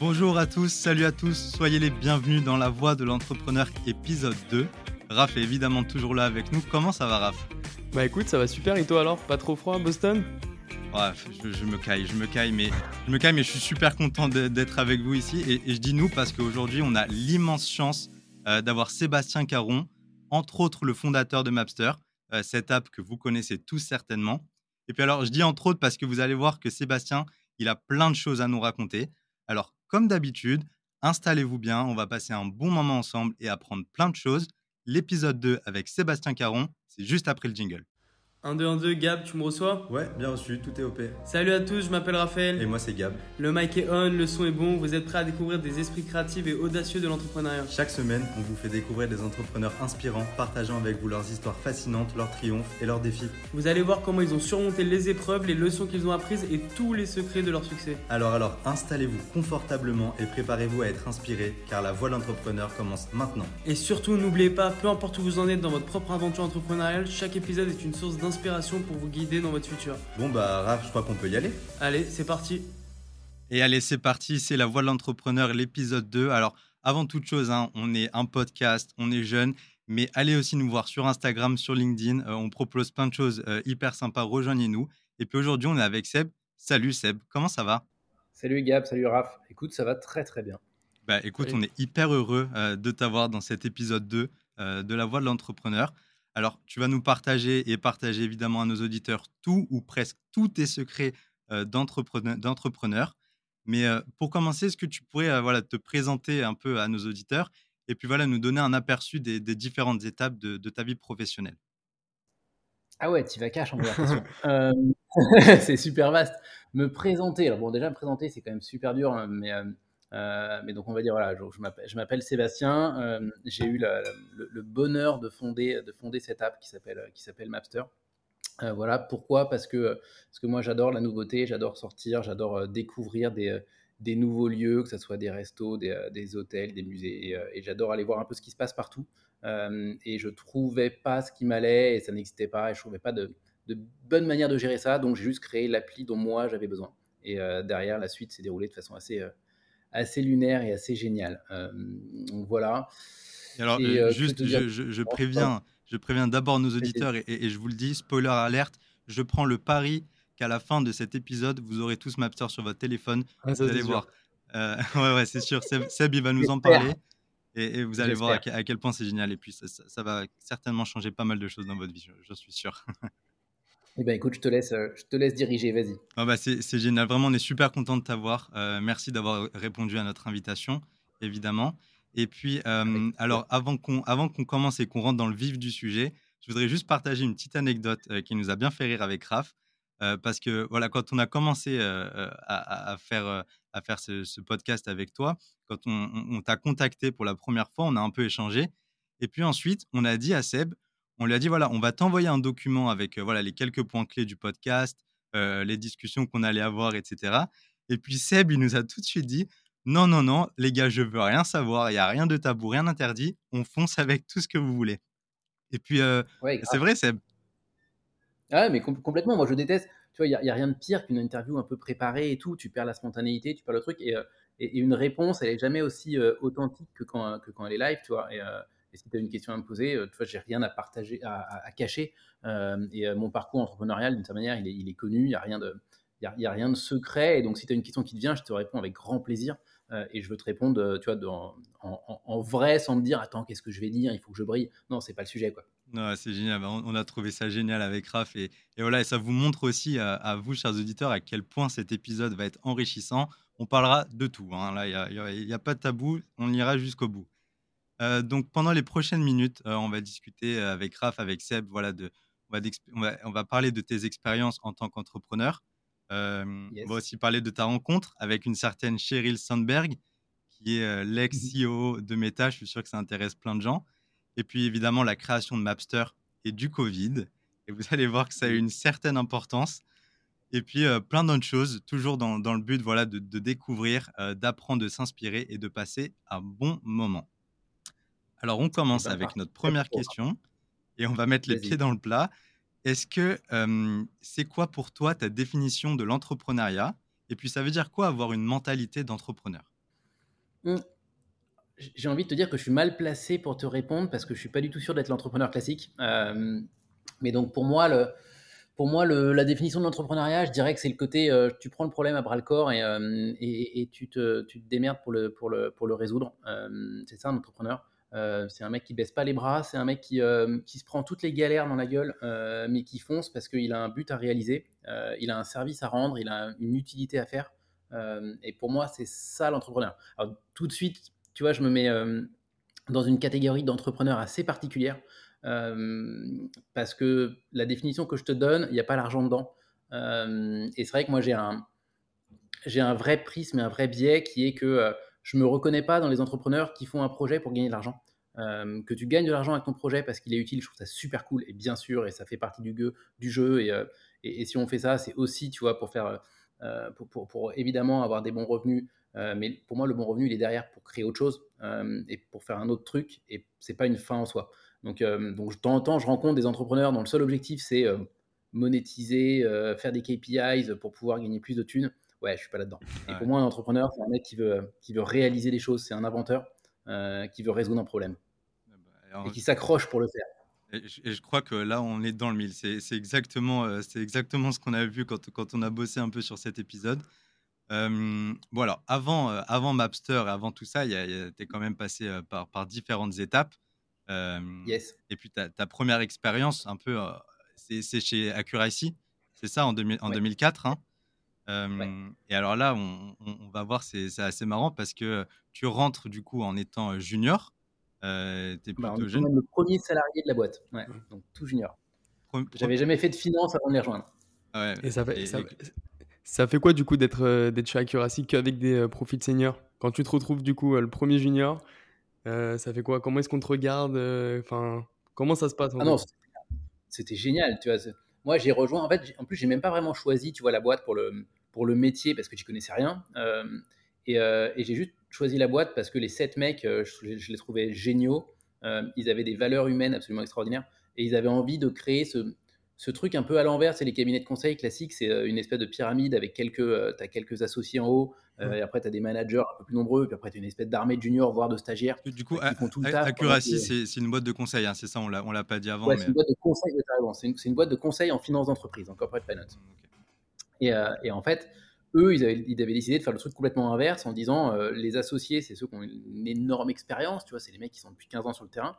Bonjour à tous, salut à tous, soyez les bienvenus dans La Voix de l'entrepreneur épisode 2. Raph est évidemment toujours là avec nous. Comment ça va Raph? Bah écoute, ça va super et toi alors? Pas trop froid à Boston? Ouais, je, me caille, je me caille, mais je me caille, mais je suis super content d'être avec vous ici. Et, je dis nous parce qu'aujourd'hui, on a l'immense chance euh, d'avoir Sébastien Caron, entre autres le fondateur de Mapster, euh, cette app que vous connaissez tous certainement. Et puis alors, je dis entre autres parce que vous allez voir que Sébastien, il a plein de choses à nous raconter. Comme d'habitude, installez-vous bien, on va passer un bon moment ensemble et apprendre plein de choses. L'épisode 2 avec Sébastien Caron, c'est juste après le jingle. 1, 2, 1, 2, Gab, tu me reçois Ouais, bien reçu, tout est OP. Salut à tous, je m'appelle Raphaël. Et moi c'est Gab. Le mic est on, le son est bon, vous êtes prêts à découvrir des esprits créatifs et audacieux de l'entrepreneuriat. Chaque semaine, on vous fait découvrir des entrepreneurs inspirants, partageant avec vous leurs histoires fascinantes, leurs triomphes et leurs défis. Vous allez voir comment ils ont surmonté les épreuves, les leçons qu'ils ont apprises et tous les secrets de leur succès. Alors alors, installez-vous confortablement et préparez-vous à être inspiré, car la voie de l'entrepreneur commence maintenant. Et surtout, n'oubliez pas, peu importe où vous en êtes dans votre propre aventure entrepreneuriale, chaque épisode est une source d'inspiration pour vous guider dans votre futur. Bon bah Raph, je crois qu'on peut y aller. Allez, c'est parti. Et allez, c'est parti, c'est La Voix de l'entrepreneur, l'épisode 2. Alors, avant toute chose, hein, on est un podcast, on est jeune, mais allez aussi nous voir sur Instagram, sur LinkedIn. Euh, on propose plein de choses euh, hyper sympas, rejoignez-nous. Et puis aujourd'hui, on est avec Seb. Salut Seb, comment ça va? Salut Gab, salut Raph. Écoute, ça va très très bien. Bah écoute, on est hyper heureux euh, de t'avoir dans cet épisode 2 de La Voix de l'entrepreneur. Alors, tu vas nous partager et partager évidemment à nos auditeurs tout ou presque tous tes secrets euh, d'entrepreneur. Mais euh, pour commencer, est-ce que tu pourrais euh, voilà, te présenter un peu à nos auditeurs et puis voilà, nous donner un aperçu des, différentes étapes de, ta vie professionnelle? Ah ouais, tu vas cash en conversation. c'est super vaste. Me présenter, alors bon, déjà me présenter, c'est quand même super dur, hein, mais euh, mais donc on va dire voilà, je, m'appelle Sébastien. Euh, j'ai eu le, bonheur de fonder, de fonder cette app qui s'appelle qui s'appelle Mapster. Euh, voilà pourquoi? Parce que parce que moi j'adore la nouveauté, j'adore sortir, j'adore découvrir des, des nouveaux lieux, que ce soit des restos, des, des hôtels, des musées, et, j'adore aller voir un peu ce qui se passe partout. et je trouvais pas ce qui m'allait et ça n'existait pas et je trouvais pas de, de bonne manière de gérer ça, donc j'ai juste créé l'appli dont moi j'avais besoin. Et derrière la suite s'est déroulée de façon assez assez lunaire et assez génial. Euh, donc voilà. alors, euh, euh, juste, je, préviens, je préviens d'abord nos auditeurs et, je vous le dis, spoiler alerte, je prends le pari qu'à la fin de cet épisode, vous aurez tous Mapster sur votre téléphone. Ah, vous allez voir. ouais, ouais, c'est sûr. Seb, il va nous en parler. Et, vous allez voir à, quel point c'est génial. Et puis, ça, ça, va certainement changer pas mal de choses dans votre vie, je suis sûr. Eh ben, écoute, je te laisse, euh, je te laisse diriger, vas-y. Ah bah c'est, génial, vraiment, on est super content de t'avoir. Euh, merci d'avoir répondu à notre invitation, évidemment. Et puis, euh, alors, avant qu'on, qu'on commence et qu'on rentre dans le vif du sujet, je voudrais juste partager une petite anecdote qui nous a bien fait rire avec Raph. parce que voilà, quand on a commencé à, faire, à faire ce, podcast avec toi, quand on, on t'a contacté pour la première fois, on a un peu échangé. Et puis ensuite, on a dit à Seb, on lui a dit voilà, on va t'envoyer un document avec voilà les quelques points clés du podcast, les discussions qu'on allait avoir, etc. Et puis Seb, il nous a tout de suite dit non, non, non, les gars, je veux rien savoir, il n'y a rien de tabou, rien d'interdit, on fonce avec tout ce que vous voulez. Et puis, c'est vrai, Seb. Ah, mais complètement, moi je déteste. Tu vois, il n'y a, rien de pire qu'une interview un peu préparée et tout. Tu perds la spontanéité, tu perds le truc. Et, une réponse, elle est jamais aussi authentique que quand, que quand elle est live, tu vois. Et, et si tu as une question à me poser, euh, tu vois, j'ai rien à partager, à, cacher. Euh, et euh, mon parcours entrepreneurial, d'une certaine manière, il est, connu. Il n'y a rien de, y a, rien de secret. Et donc, si tu as une question qui te vient, je te réponds avec grand plaisir. et je veux te répondre, tu vois, en, vrai, sans me dire, attends, qu'est-ce que je vais dire? Il faut que je brille. Non, c'est pas le sujet, quoi. Non, c'est génial. On, a trouvé ça génial avec Raph. Et, voilà, et ça vous montre aussi à, vous, chers auditeurs, à quel point cet épisode va être enrichissant. On parlera de tout. Hein. Là, il n'y a, pas de tabou. On ira jusqu'au bout. Euh, donc pendant les prochaines minutes, euh, on va discuter euh, avec Raph, avec Seb, voilà, de, on, va on, va, parler de tes expériences en tant qu'entrepreneur. On va aussi parler de ta rencontre avec une certaine Cheryl Sandberg, qui est l'ex-CEO de Meta. Je suis sûr que ça intéresse plein de gens. Et puis évidemment la création de Mapster et du Covid. Et vous allez voir que ça a une certaine importance. Et puis plein d'autres choses, toujours dans, dans, le but voilà, de, de découvrir, d'apprendre, de s'inspirer et de passer un bon moment. Alors, on commence avec notre première question et on va mettre les pieds dans le plat. Est-ce que c'est quoi pour toi ta définition de l'entrepreneuriat? Et puis, ça veut dire quoi avoir une mentalité d'entrepreneur? Mmh. J'ai envie de te dire que je suis mal placé pour te répondre parce que je suis pas du tout sûr d'être l'entrepreneur classique. Euh, mais donc pour moi, le, pour moi le, la définition de l'entrepreneuriat, je dirais que c'est le côté euh, tu prends le problème à bras le corps et, euh, et, et tu, te, tu, te, démerdes pour le, pour le, pour le résoudre. Euh, c'est ça un entrepreneur. Euh, c'est un mec qui baisse pas les bras, c'est un mec qui, qui, se prend toutes les galères dans la gueule, mais qui fonce parce qu'il a un but à réaliser, il a un service à rendre, il a une utilité à faire. et pour moi, c'est ça l'entrepreneur. Alors tout de suite, tu vois, je me mets euh, dans une catégorie d'entrepreneurs assez particulière euh, parce que la définition que je te donne, il n'y a pas l'argent dedans. Euh, et c'est vrai que moi, j'ai un, j'ai un vrai prisme et un vrai biais qui est que je me reconnais pas dans les entrepreneurs qui font un projet pour gagner de l'argent. que tu gagnes de l'argent avec ton projet parce qu'il est utile, je trouve ça super cool et bien sûr, et ça fait partie du, jeu. Et, et, si on fait ça, c'est aussi, tu vois, pour faire, pour, pour, évidemment avoir des bons revenus, euh, mais pour moi, le bon revenu, il est derrière pour créer autre chose euh, et pour faire un autre truc. Et c'est pas une fin en soi. Donc, euh, donc de temps en temps, je rencontre des entrepreneurs dont le seul objectif, c'est monétiser, faire des KPIs pour pouvoir gagner plus de thunes. Ouais, je suis pas là-dedans. Et pour moi, un entrepreneur, c'est un mec qui veut, qui veut réaliser des choses. C'est un inventeur qui veut résoudre un problème ah bah, et qui s'accroche pour le faire. Et je, crois que là, on est dans le mille. C'est exactement, c'est exactement ce qu'on a vu quand, quand on a bossé un peu sur cet épisode. Euh, bon, alors, avant, euh, avant Mapster et avant tout ça, tu es quand même passé euh, par, par différentes étapes. yes. Et puis, ta, ta première expérience, un peu, c'est chez Accuracy, c'est ça, en, en 2004. Hein? Et alors là, on, on, va voir, c'est assez marrant parce que tu rentres du coup en étant junior. Euh, es bah, plutôt jeune. le premier salarié de la boîte, ouais, donc tout junior. J'avais jamais fait de finance avant de les rejoindre. Ouais, et ça, fait, ça, ça fait quoi du coup d'être euh, d'être chez Accuracy qu'avec des euh, profils seniors? Quand tu te retrouves du coup euh, le premier junior, ça fait quoi? Comment est-ce qu'on te regarde Enfin, comment ça se passe Ah non, c'était génial. Tu vois, moi j'ai rejoint. En fait, en plus j'ai même pas vraiment choisi, tu vois, la boîte pour le pour le métier parce que j'y connaissais rien. et, et j'ai juste choisi la boîte parce que les sept mecs, je, je, les trouvais géniaux. ils avaient des valeurs humaines absolument extraordinaires et ils avaient envie de créer ce ce truc un peu à l'envers, c'est les cabinets de conseil classiques, c'est euh, une espèce de pyramide avec quelques, euh, as quelques associés en haut, euh, et après tu as des managers un peu plus nombreux, puis après tu as une espèce d'armée de juniors, voire de stagiaires. Du coup, font tout le Accuracy, c'est une boîte de conseil, hein, c'est ça, on l'a pas dit avant. Ouais, c'est une boîte de conseil, c'est une, une, boîte de conseil en finance d'entreprise, en corporate finance. Et, et, en fait, eux, ils avaient, décidé de faire le truc complètement inverse en disant les associés, c'est ceux qui ont une énorme expérience, tu vois, c'est les mecs qui sont depuis 15 ans sur le terrain.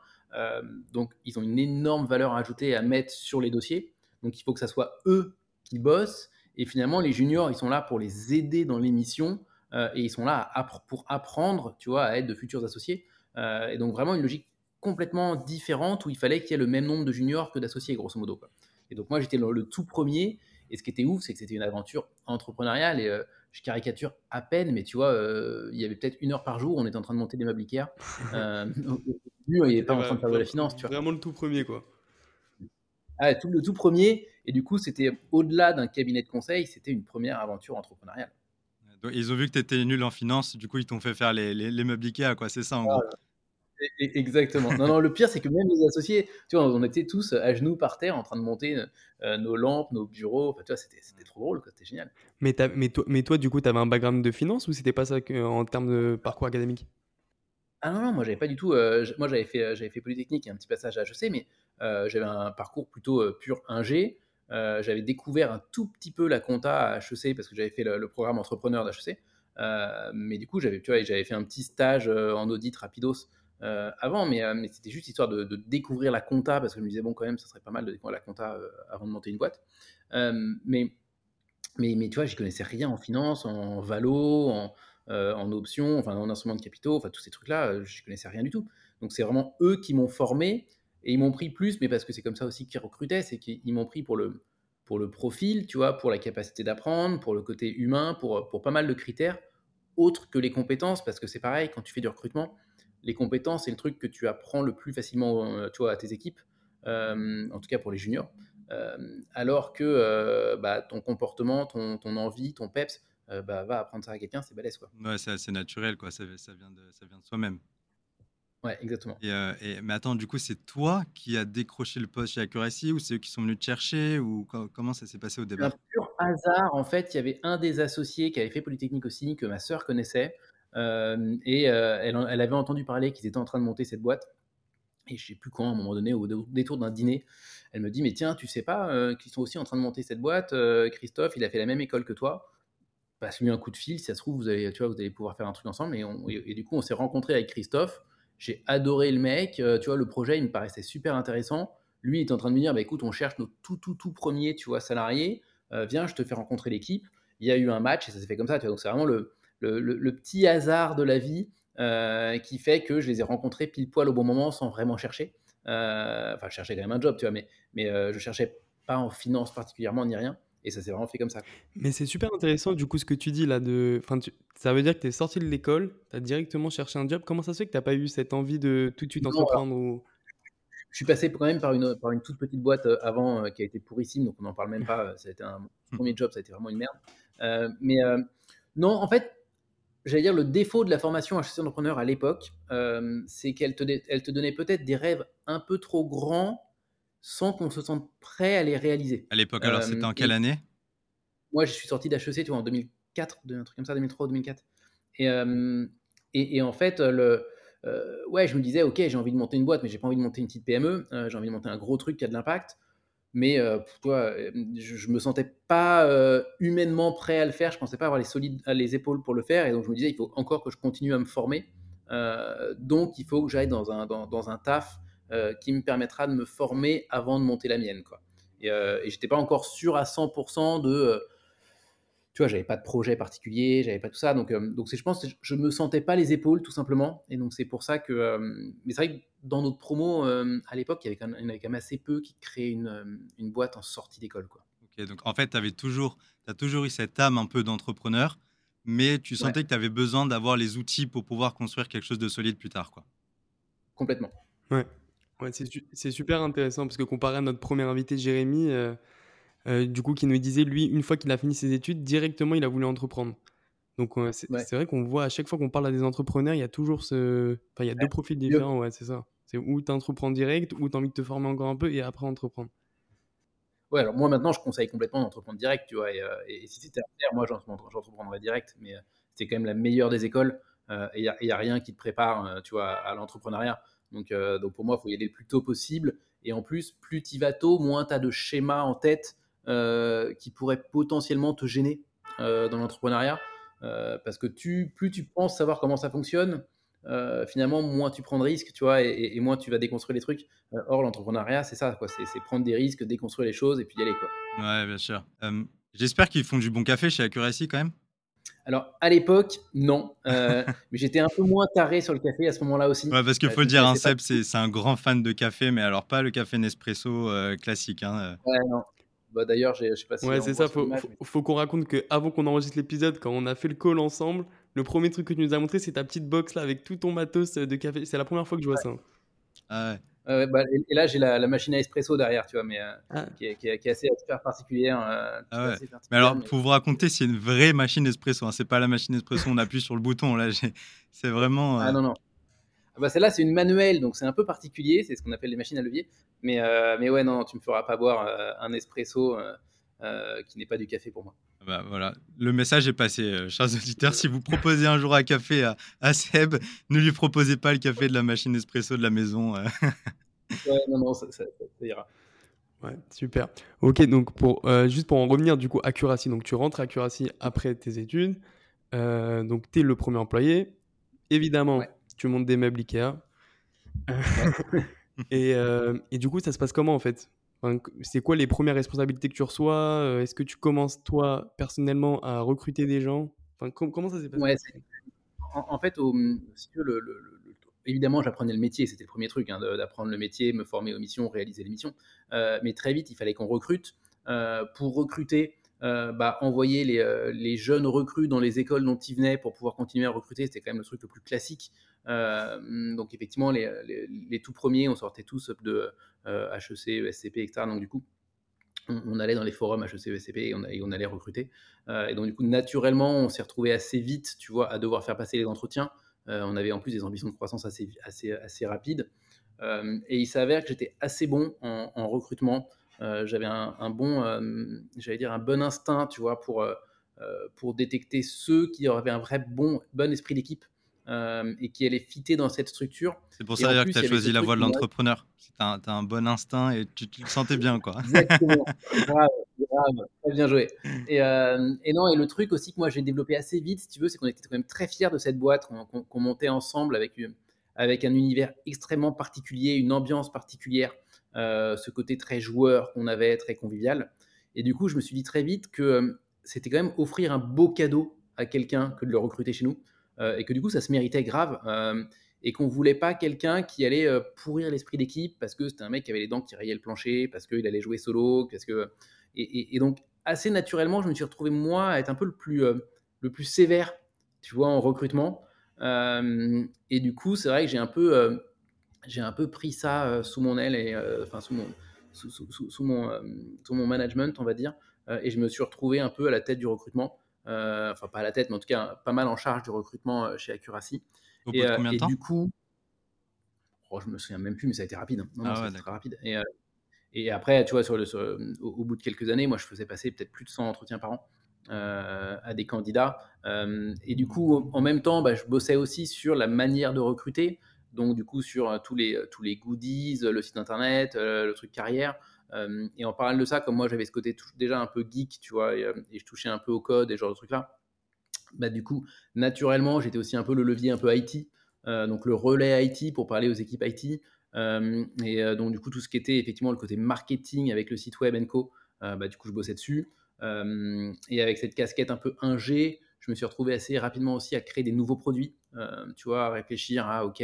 donc, ils ont une énorme valeur ajoutée à mettre sur les dossiers. Donc il faut que ça soit eux qui bossent. Et finalement, les juniors, ils sont là pour les aider dans l'émission euh, et ils sont là pour apprendre, tu vois, à être de futurs associés. Euh, et donc vraiment une logique complètement différente où il fallait qu'il y ait le même nombre de juniors que d'associés, grosso modo. Et donc moi, j'étais le, tout premier. Et ce qui était ouf, c'est que c'était une aventure entrepreneuriale et euh, je caricature à peine, mais tu vois, il y avait peut-être une heure par jour, on était en train de monter des meubles Ikea. au il n'y avait pas en train de faire de la finance, tu vois. Vraiment le tout premier, quoi. Ah, tout, le tout premier. Et du coup, c'était au-delà d'un cabinet de conseil, c'était une première aventure entrepreneuriale. Donc, ils ont vu que tu étais nul en finance, du coup, ils t'ont fait faire les, les, meubles Ikea, quoi. C'est ça, en gros. Exactement. non, non, le pire, c'est que même les associés, tu vois, on était tous à genoux par terre en train de monter euh, nos lampes, nos bureaux. Enfin, tu vois, c'était trop drôle, c'était génial. Mais, mais, toi, mais toi, du coup, tu avais un background de finance ou c'était pas ça que, en termes de parcours académique? Ah non, non, moi, j'avais pas du tout. Euh, moi, j'avais fait, j'avais fait Polytechnique et un petit passage à HEC, mais euh, j'avais un parcours plutôt euh, pur ingé. Euh, j'avais découvert un tout petit peu la compta à HEC parce que j'avais fait le, programme entrepreneur d'HEC. mais du coup, j'avais, j'avais fait un petit stage en audit rapidos avant, mais, mais c'était juste histoire de, découvrir la compta parce que je me disais, bon, quand même, ça serait pas mal de découvrir la compta avant de monter une boîte. mais, mais, mais tu vois, j'y connaissais rien en finance, en valo, en, en options, enfin, en instruments de capitaux, enfin, tous ces trucs-là, je connaissais rien du tout. Donc, c'est vraiment eux qui m'ont formé et ils m'ont pris plus, mais parce que c'est comme ça aussi qu'ils recrutaient, c'est qu'ils m'ont pris pour le, pour le profil, tu vois, pour la capacité d'apprendre, pour le côté humain, pour, pour pas mal de critères, autres que les compétences, parce que c'est pareil, quand tu fais du recrutement, les compétences, c'est le truc que tu apprends le plus facilement euh, tu vois, à tes équipes, euh, en tout cas pour les juniors, euh, alors que bah, ton comportement, ton, ton, envie, ton peps, bah, va apprendre ça à quelqu'un, c'est balèze. Quoi. Ouais, c'est assez naturel, quoi. Ça, ça, vient de, ça vient de soi-même. Ouais, exactement. Et, mais attends, du coup, c'est toi qui as décroché le poste chez Accuracy ou c'est eux qui sont venus te chercher ou comment ça s'est passé au départ Un pur hasard, en fait, il y avait un des associés qui avait fait Polytechnique aussi, que ma sœur connaissait, et elle, elle, avait entendu parler qu'ils étaient en train de monter cette boîte. Et je sais plus quand, à un moment donné, au détour d'un dîner, elle me dit Mais tiens, tu sais pas qu'ils sont aussi en train de monter cette boîte Christophe, il a fait la même école que toi. Passe-lui un coup de fil, si ça se trouve, vous allez, pouvoir faire un truc ensemble. Et, du coup, on s'est rencontré avec Christophe. J'ai adoré le mec. tu vois, le projet, il me paraissait super intéressant. Lui, il est en train de me dire bah, écoute, on cherche nos tout, tout, tout premiers tu vois, salariés. viens, je te fais rencontrer l'équipe. Il y a eu un match et ça s'est fait comme ça. Donc, c'est vraiment le, le, le, petit hasard de la vie qui fait que je les ai rencontrés pile poil au bon moment sans vraiment chercher. enfin, je cherchais quand même un job, tu vois, mais, mais je cherchais pas en finance particulièrement ni rien. Et ça s'est vraiment fait comme ça. Mais c'est super intéressant, du coup, ce que tu dis là. De... Enfin, Ça veut dire que tu es sorti de l'école, tu as directement cherché un job. Comment ça se fait que tu n'as pas eu cette envie de tout de suite entreprendre ou... Je suis passé quand même par une, par une toute petite boîte avant qui a été pourrissime, donc on n'en parle même pas. Ça a été un premier job, ça a été vraiment une merde. mais non, en fait, j'allais dire, le défaut de la formation HEC entrepreneur à l'époque, euh, c'est qu'elle te, elle te donnait peut-être des rêves un peu trop grands sans qu'on se sente prêt à les réaliser. À l'époque, alors c'était en euh, quelle année? Moi, je suis sorti d'HEC, tu vois, en 2004, un truc comme ça, 2003 ou 2004. Euh, et, et, en fait, le, ouais, je me disais, ok, j'ai envie de monter une boîte, mais j'ai pas envie de monter une petite PME, j'ai envie de monter un gros truc qui a de l'impact mais euh, toi, euh, je, ne me sentais pas euh, humainement prêt à le faire. Je pensais pas avoir les solides, les épaules pour le faire, et donc je me disais il faut encore que je continue à me former. donc il faut que j'aille dans un dans, dans un taf qui me permettra de me former avant de monter la mienne, quoi. Et, et j'étais pas encore sûr à 100% de tu vois, j'avais pas de projet particulier, j'avais pas tout ça. Donc, donc c'est, je pense, je me sentais pas les épaules tout simplement. Et donc c'est pour ça que, mais c'est vrai que dans notre promo à l'époque, il y avait quand même, avait quand même assez peu qui créaient une, une boîte en sortie d'école, quoi. Ok, donc en fait, tu avais toujours, as toujours eu cette âme un peu d'entrepreneur, mais tu sentais que tu avais besoin d'avoir les outils pour pouvoir construire quelque chose de solide plus tard, quoi. Complètement. Ouais. Ouais, c'est, super intéressant parce que comparé à notre premier invité Jérémy, euh, du coup, qui nous disait, lui, une fois qu'il a fini ses études, directement, il a voulu entreprendre. Donc, c'est vrai qu'on voit à chaque fois qu'on parle à des entrepreneurs, il y a toujours ce. Enfin, il y a deux profils différents, ouais, c'est ça. C'est où tu entreprends direct, ou tu as envie de te former encore un peu et après entreprendre. Ouais, alors moi maintenant, je conseille complètement d'entreprendre direct, tu vois. Et, euh, si c'était à faire, moi, j'entreprendrais direct, mais euh, c'est quand même la meilleure des écoles. et il n'y a, rien qui te prépare, tu vois, à l'entrepreneuriat. Donc, donc pour moi, il faut y aller le plus tôt possible. Et en plus, plus tu vas tôt, moins tu as de schémas en tête euh, qui pourrait potentiellement te gêner euh, dans l'entrepreneuriat. Euh, parce que tu, plus tu penses savoir comment ça fonctionne, finalement, moins tu prends de risques, tu vois, et, moins tu vas déconstruire les trucs. or, l'entrepreneuriat, c'est ça, quoi. C'est prendre des risques, déconstruire les choses et puis y aller, quoi. Ouais, bien sûr. J'espère qu'ils font du bon café chez Accuracy quand même. Alors, à l'époque, non. mais j'étais un peu moins taré sur le café à ce moment-là aussi. Ouais, parce qu'il faut le dire, hein, Seb, c'est un grand fan de café, mais alors pas le café Nespresso classique. Hein. Ouais, non. Bah, D'ailleurs, je sais pas si. Ouais, c'est ça. Faut, faut, qu'on raconte qu'avant qu'on enregistre l'épisode, quand on a fait le call ensemble, le premier truc que tu nous as montré, c'est ta petite box là avec tout ton matos de café. C'est la première fois que je vois ça. Ah ouais. Bah, et, là, j'ai la, machine à espresso derrière, tu vois, mais euh, ah. qui, est, qui, est, assez super particulière. Euh, ah ouais. mais alors, pour vous raconter, c'est une vraie machine espresso. Hein. C'est pas la machine espresso, on appuie sur le bouton. Là, c'est vraiment. Ah non, non. Ah bah celle-là, c'est une manuelle, donc c'est un peu particulier. C'est ce qu'on appelle les machines à levier. Mais, euh, mais ouais, non, tu me feras pas boire euh, un espresso euh, qui n'est pas du café pour moi. Bah, voilà, le message est passé, chers auditeurs. Si vous proposez un jour un café à, à, Seb, ne lui proposez pas le café de la machine espresso de la maison. ouais, non, non, ça, ira. Ouais, super. Ok, donc pour, juste pour en revenir du coup à Curacy, donc tu rentres à Curacy après tes études, donc tu es le premier employé. Évidemment, tu montes des meubles Ikea. et, euh, et, du coup, ça se passe comment en fait? C'est quoi les premières responsabilités que tu reçois? Euh, Est-ce que tu commences toi personnellement à recruter des gens? Enfin, Comment ça s'est passé? En, fait, au, le, évidemment, j'apprenais le métier, c'était le premier truc, hein, d'apprendre le métier, me former aux missions, réaliser les missions. Euh, mais très vite, il fallait qu'on recrute. pour recruter, euh, bah, envoyer les, euh, les, jeunes recrues dans les écoles dont ils venaient pour pouvoir continuer à recruter, c'était quand même le truc le plus classique. Euh, donc effectivement, les, les, tout premiers, on sortait tous de HEC, ESCP, etc. Donc du coup, on, allait dans les forums HEC, ESCP et on, allait recruter. et donc du coup, naturellement, on s'est retrouvé assez vite, tu vois, à devoir faire passer les entretiens. on avait en plus des ambitions de croissance assez, assez, assez rapides. et il s'avère que j'étais assez bon en, en recrutement. Euh, j'avais un, bon, euh, j'allais dire un bon instinct, tu vois, pour, euh, pour détecter ceux qui avaient un vrai bon, bon esprit d'équipe euh, et qui allait fitter dans cette structure. C'est pour ça que tu as choisi la voie de l'entrepreneur. Tu as, un bon instinct et tu, le sentais bien. Quoi. Exactement. grave, grave. Très bien joué. Et, euh, et, non, et le truc aussi que moi j'ai développé assez vite, si tu veux, c'est qu'on était quand même très fiers de cette boîte qu'on montait ensemble avec, avec un univers extrêmement particulier, une ambiance particulière, euh, ce côté très joueur qu'on avait, très convivial. Et du coup, je me suis dit très vite que c'était quand même offrir un beau cadeau à quelqu'un que de le recruter chez nous. Euh, et que du coup, ça se méritait grave euh, et qu'on voulait pas quelqu'un qui allait euh, pourrir l'esprit d'équipe parce que c'était un mec qui avait les dents qui rayaient le plancher, parce qu'il allait jouer solo, parce que et, donc assez naturellement, je me suis retrouvé moi à être un peu le plus le plus sévère, tu vois, en recrutement. et du coup, c'est vrai que j'ai un peu j'ai un peu pris ça sous mon aile et enfin sous mon sous, mon sous mon management, on va dire, et je me suis retrouvé un peu à la tête du recrutement. Euh, enfin pas à la tête, mais en tout cas pas mal en charge du recrutement euh, chez Accuracy. Au et, bout de euh, combien de temps du coup, oh, je me souviens même plus, mais ça a été rapide. Hein. Non, ah ouais, très rapide. Et, et, après, tu vois, sur le, au, bout de quelques années, moi, je faisais passer peut-être plus de 100 entretiens par an à des candidats. et du coup, en même temps, bah, je bossais aussi sur la manière de recruter. Donc, du coup, sur tous les, tous les goodies, le site internet, le truc carrière. Euh, et en parallèle de ça, comme moi j'avais ce côté déjà un peu geek, tu vois, euh, et, je touchais un peu au code et genre de trucs-là, bah, du coup, naturellement, j'étais aussi un peu le levier un peu IT, euh, donc le relais IT pour parler aux équipes IT. et donc, du coup, tout ce qui était effectivement le côté marketing avec le site web Co, bah, du coup, je bossais dessus. et avec cette casquette un peu ingé, je me suis retrouvé assez rapidement aussi à créer des nouveaux produits, tu vois, à réfléchir à, OK,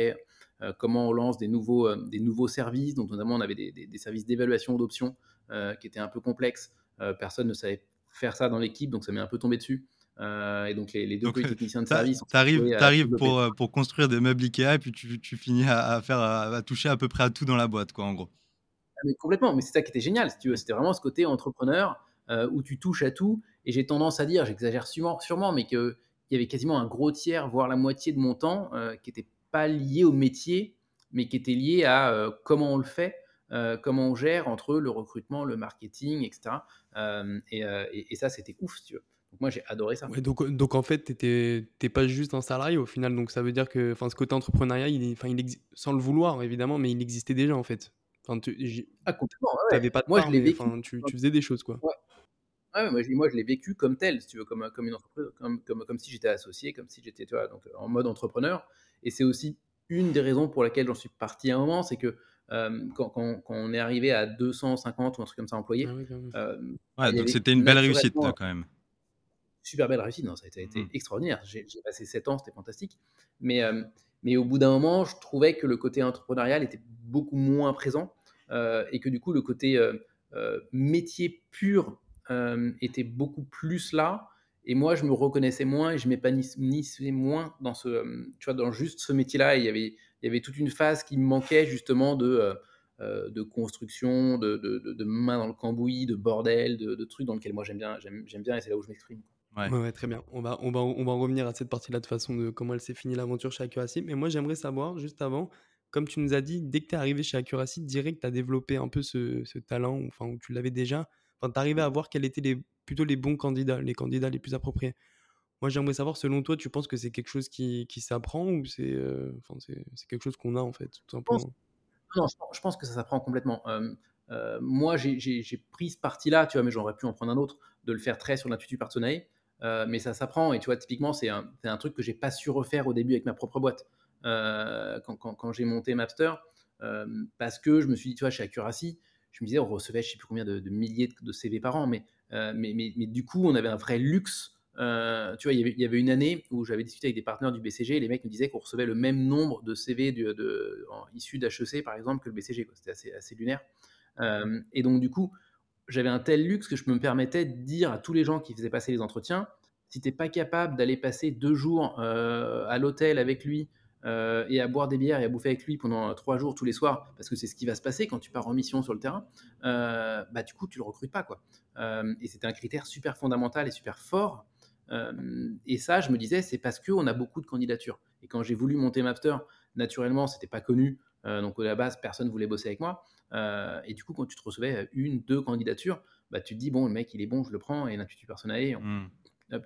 comment on lance des nouveaux, euh, des nouveaux services. Donc, notamment, on avait des, services d'évaluation d'options euh, qui étaient un peu complexes. personne ne savait faire ça dans l'équipe, donc ça m'est un peu tombé dessus. et donc les, deux techniciens de service. Tu arrives, pour, pour, construire des meubles Ikea et puis tu, tu finis à, faire, à, toucher à peu près à tout dans la boîte, quoi, en gros. Ah, mais complètement, mais c'est ça qui était génial, si tu veux. C'était vraiment ce côté entrepreneur où tu touches à tout. Et j'ai tendance à dire, j'exagère sûrement, sûrement mais qu'il y avait quasiment un gros tiers, voire la moitié de mon temps qui était pas lié au métier, mais qui était lié à euh, comment on le fait, euh, comment on gère entre le recrutement, le marketing, etc. Euh, et, ça, c'était ouf, tu veux. Donc moi, j'ai adoré ça. donc, donc en fait, tu n'es pas juste un salarié au final. Donc ça veut dire que ce côté entrepreneuriat, il, il sans le vouloir évidemment, mais il existait déjà en fait. Enfin, tu ah, complètement. Ouais. pas de moi, je l'ai vécu. Tu, tu, faisais des choses quoi. Ouais. moi, je, moi, je l'ai vécu comme tel, si tu veux, comme, comme une entreprise, comme, comme, comme si j'étais associé, comme si j'étais, tu vois, donc en mode entrepreneur. Et c'est aussi une des raisons pour laquelle j'en suis parti à un moment, c'est que euh, quand, quand, on est arrivé à 250 ou un truc comme ça employés. Ah euh, ouais, donc c'était une belle réussite quand même. Super belle réussite, non, ça a été, mmh. extraordinaire. J'ai passé 7 ans, c'était fantastique. Mais, euh, mais au bout d'un moment, je trouvais que le côté entrepreneurial était beaucoup moins présent et que du coup, le côté métier pur était beaucoup plus là. Et moi, je me reconnaissais moins et je m'épanouissais moins dans ce, euh, tu vois, dans juste ce métier-là. Il y avait, il y avait toute une phase qui me manquait justement de, euh, euh, de construction, de, de, de, main dans le cambouis, de bordel, de, trucs dans lesquels moi j'aime bien, j'aime bien et c'est là où je m'exprime. Ouais. ouais. très bien. On va, on, va, on va en revenir à cette partie-là de façon de comment elle s'est finie l'aventure chez Accuracy. Mais moi, j'aimerais savoir, juste avant, comme tu nous as dit, dès que tu es arrivé chez Accuracy, direct, tu as développé un peu ce, ce talent, enfin, où tu l'avais déjà. Enfin, tu arrivais à voir quels étaient les plutôt les bons candidats, les candidats les plus appropriés. Moi, j'aimerais savoir, selon toi, tu penses que c'est quelque chose qui, qui s'apprend ou c'est euh, quelque chose qu'on a, en fait, tout simplement? Non, je pense que ça s'apprend complètement. Euh, moi, j'ai pris ce parti-là, tu vois, mais j'aurais pu en prendre un autre, de le faire très sur l'intuitu personnel. Euh, mais ça s'apprend, et tu vois, typiquement, c'est un, un, truc que j'ai pas su refaire au début avec ma propre boîte. quand, quand, quand j'ai monté Mapster, parce que je me suis dit, tu vois, chez Accuracy, je me disais, on recevait je sais plus combien de, milliers de, CV par an, mais, euh, mais, du coup, on avait un vrai luxe. Euh, tu vois, il y, avait, une année où j'avais discuté avec des partenaires du BCG et les mecs me disaient qu'on recevait le même nombre de CV de, de, issus d'HEC, par exemple, que le BCG. C'était assez, assez, lunaire. Euh, et donc, du coup, j'avais un tel luxe que je me permettais de dire à tous les gens qui faisaient passer les entretiens, si tu n'es pas capable d'aller passer deux jours à l'hôtel avec lui, euh, et à boire des bières et à bouffer avec lui pendant trois jours tous les soirs, parce que c'est ce qui va se passer quand tu pars en mission sur le terrain, euh, bah, du coup, tu le recrutes pas. Quoi. Euh, et c'était un critère super fondamental et super fort. et ça, je me disais, c'est parce qu'on a beaucoup de candidatures. Et quand j'ai voulu monter Mapster, naturellement, c'était pas connu. donc, à la base, personne voulait bosser avec moi. et du coup, quand tu te recevais une, deux candidatures, bah, tu te dis, bon, le mec, il est bon, je le prends. Et l'intuitu personnel, on, mmh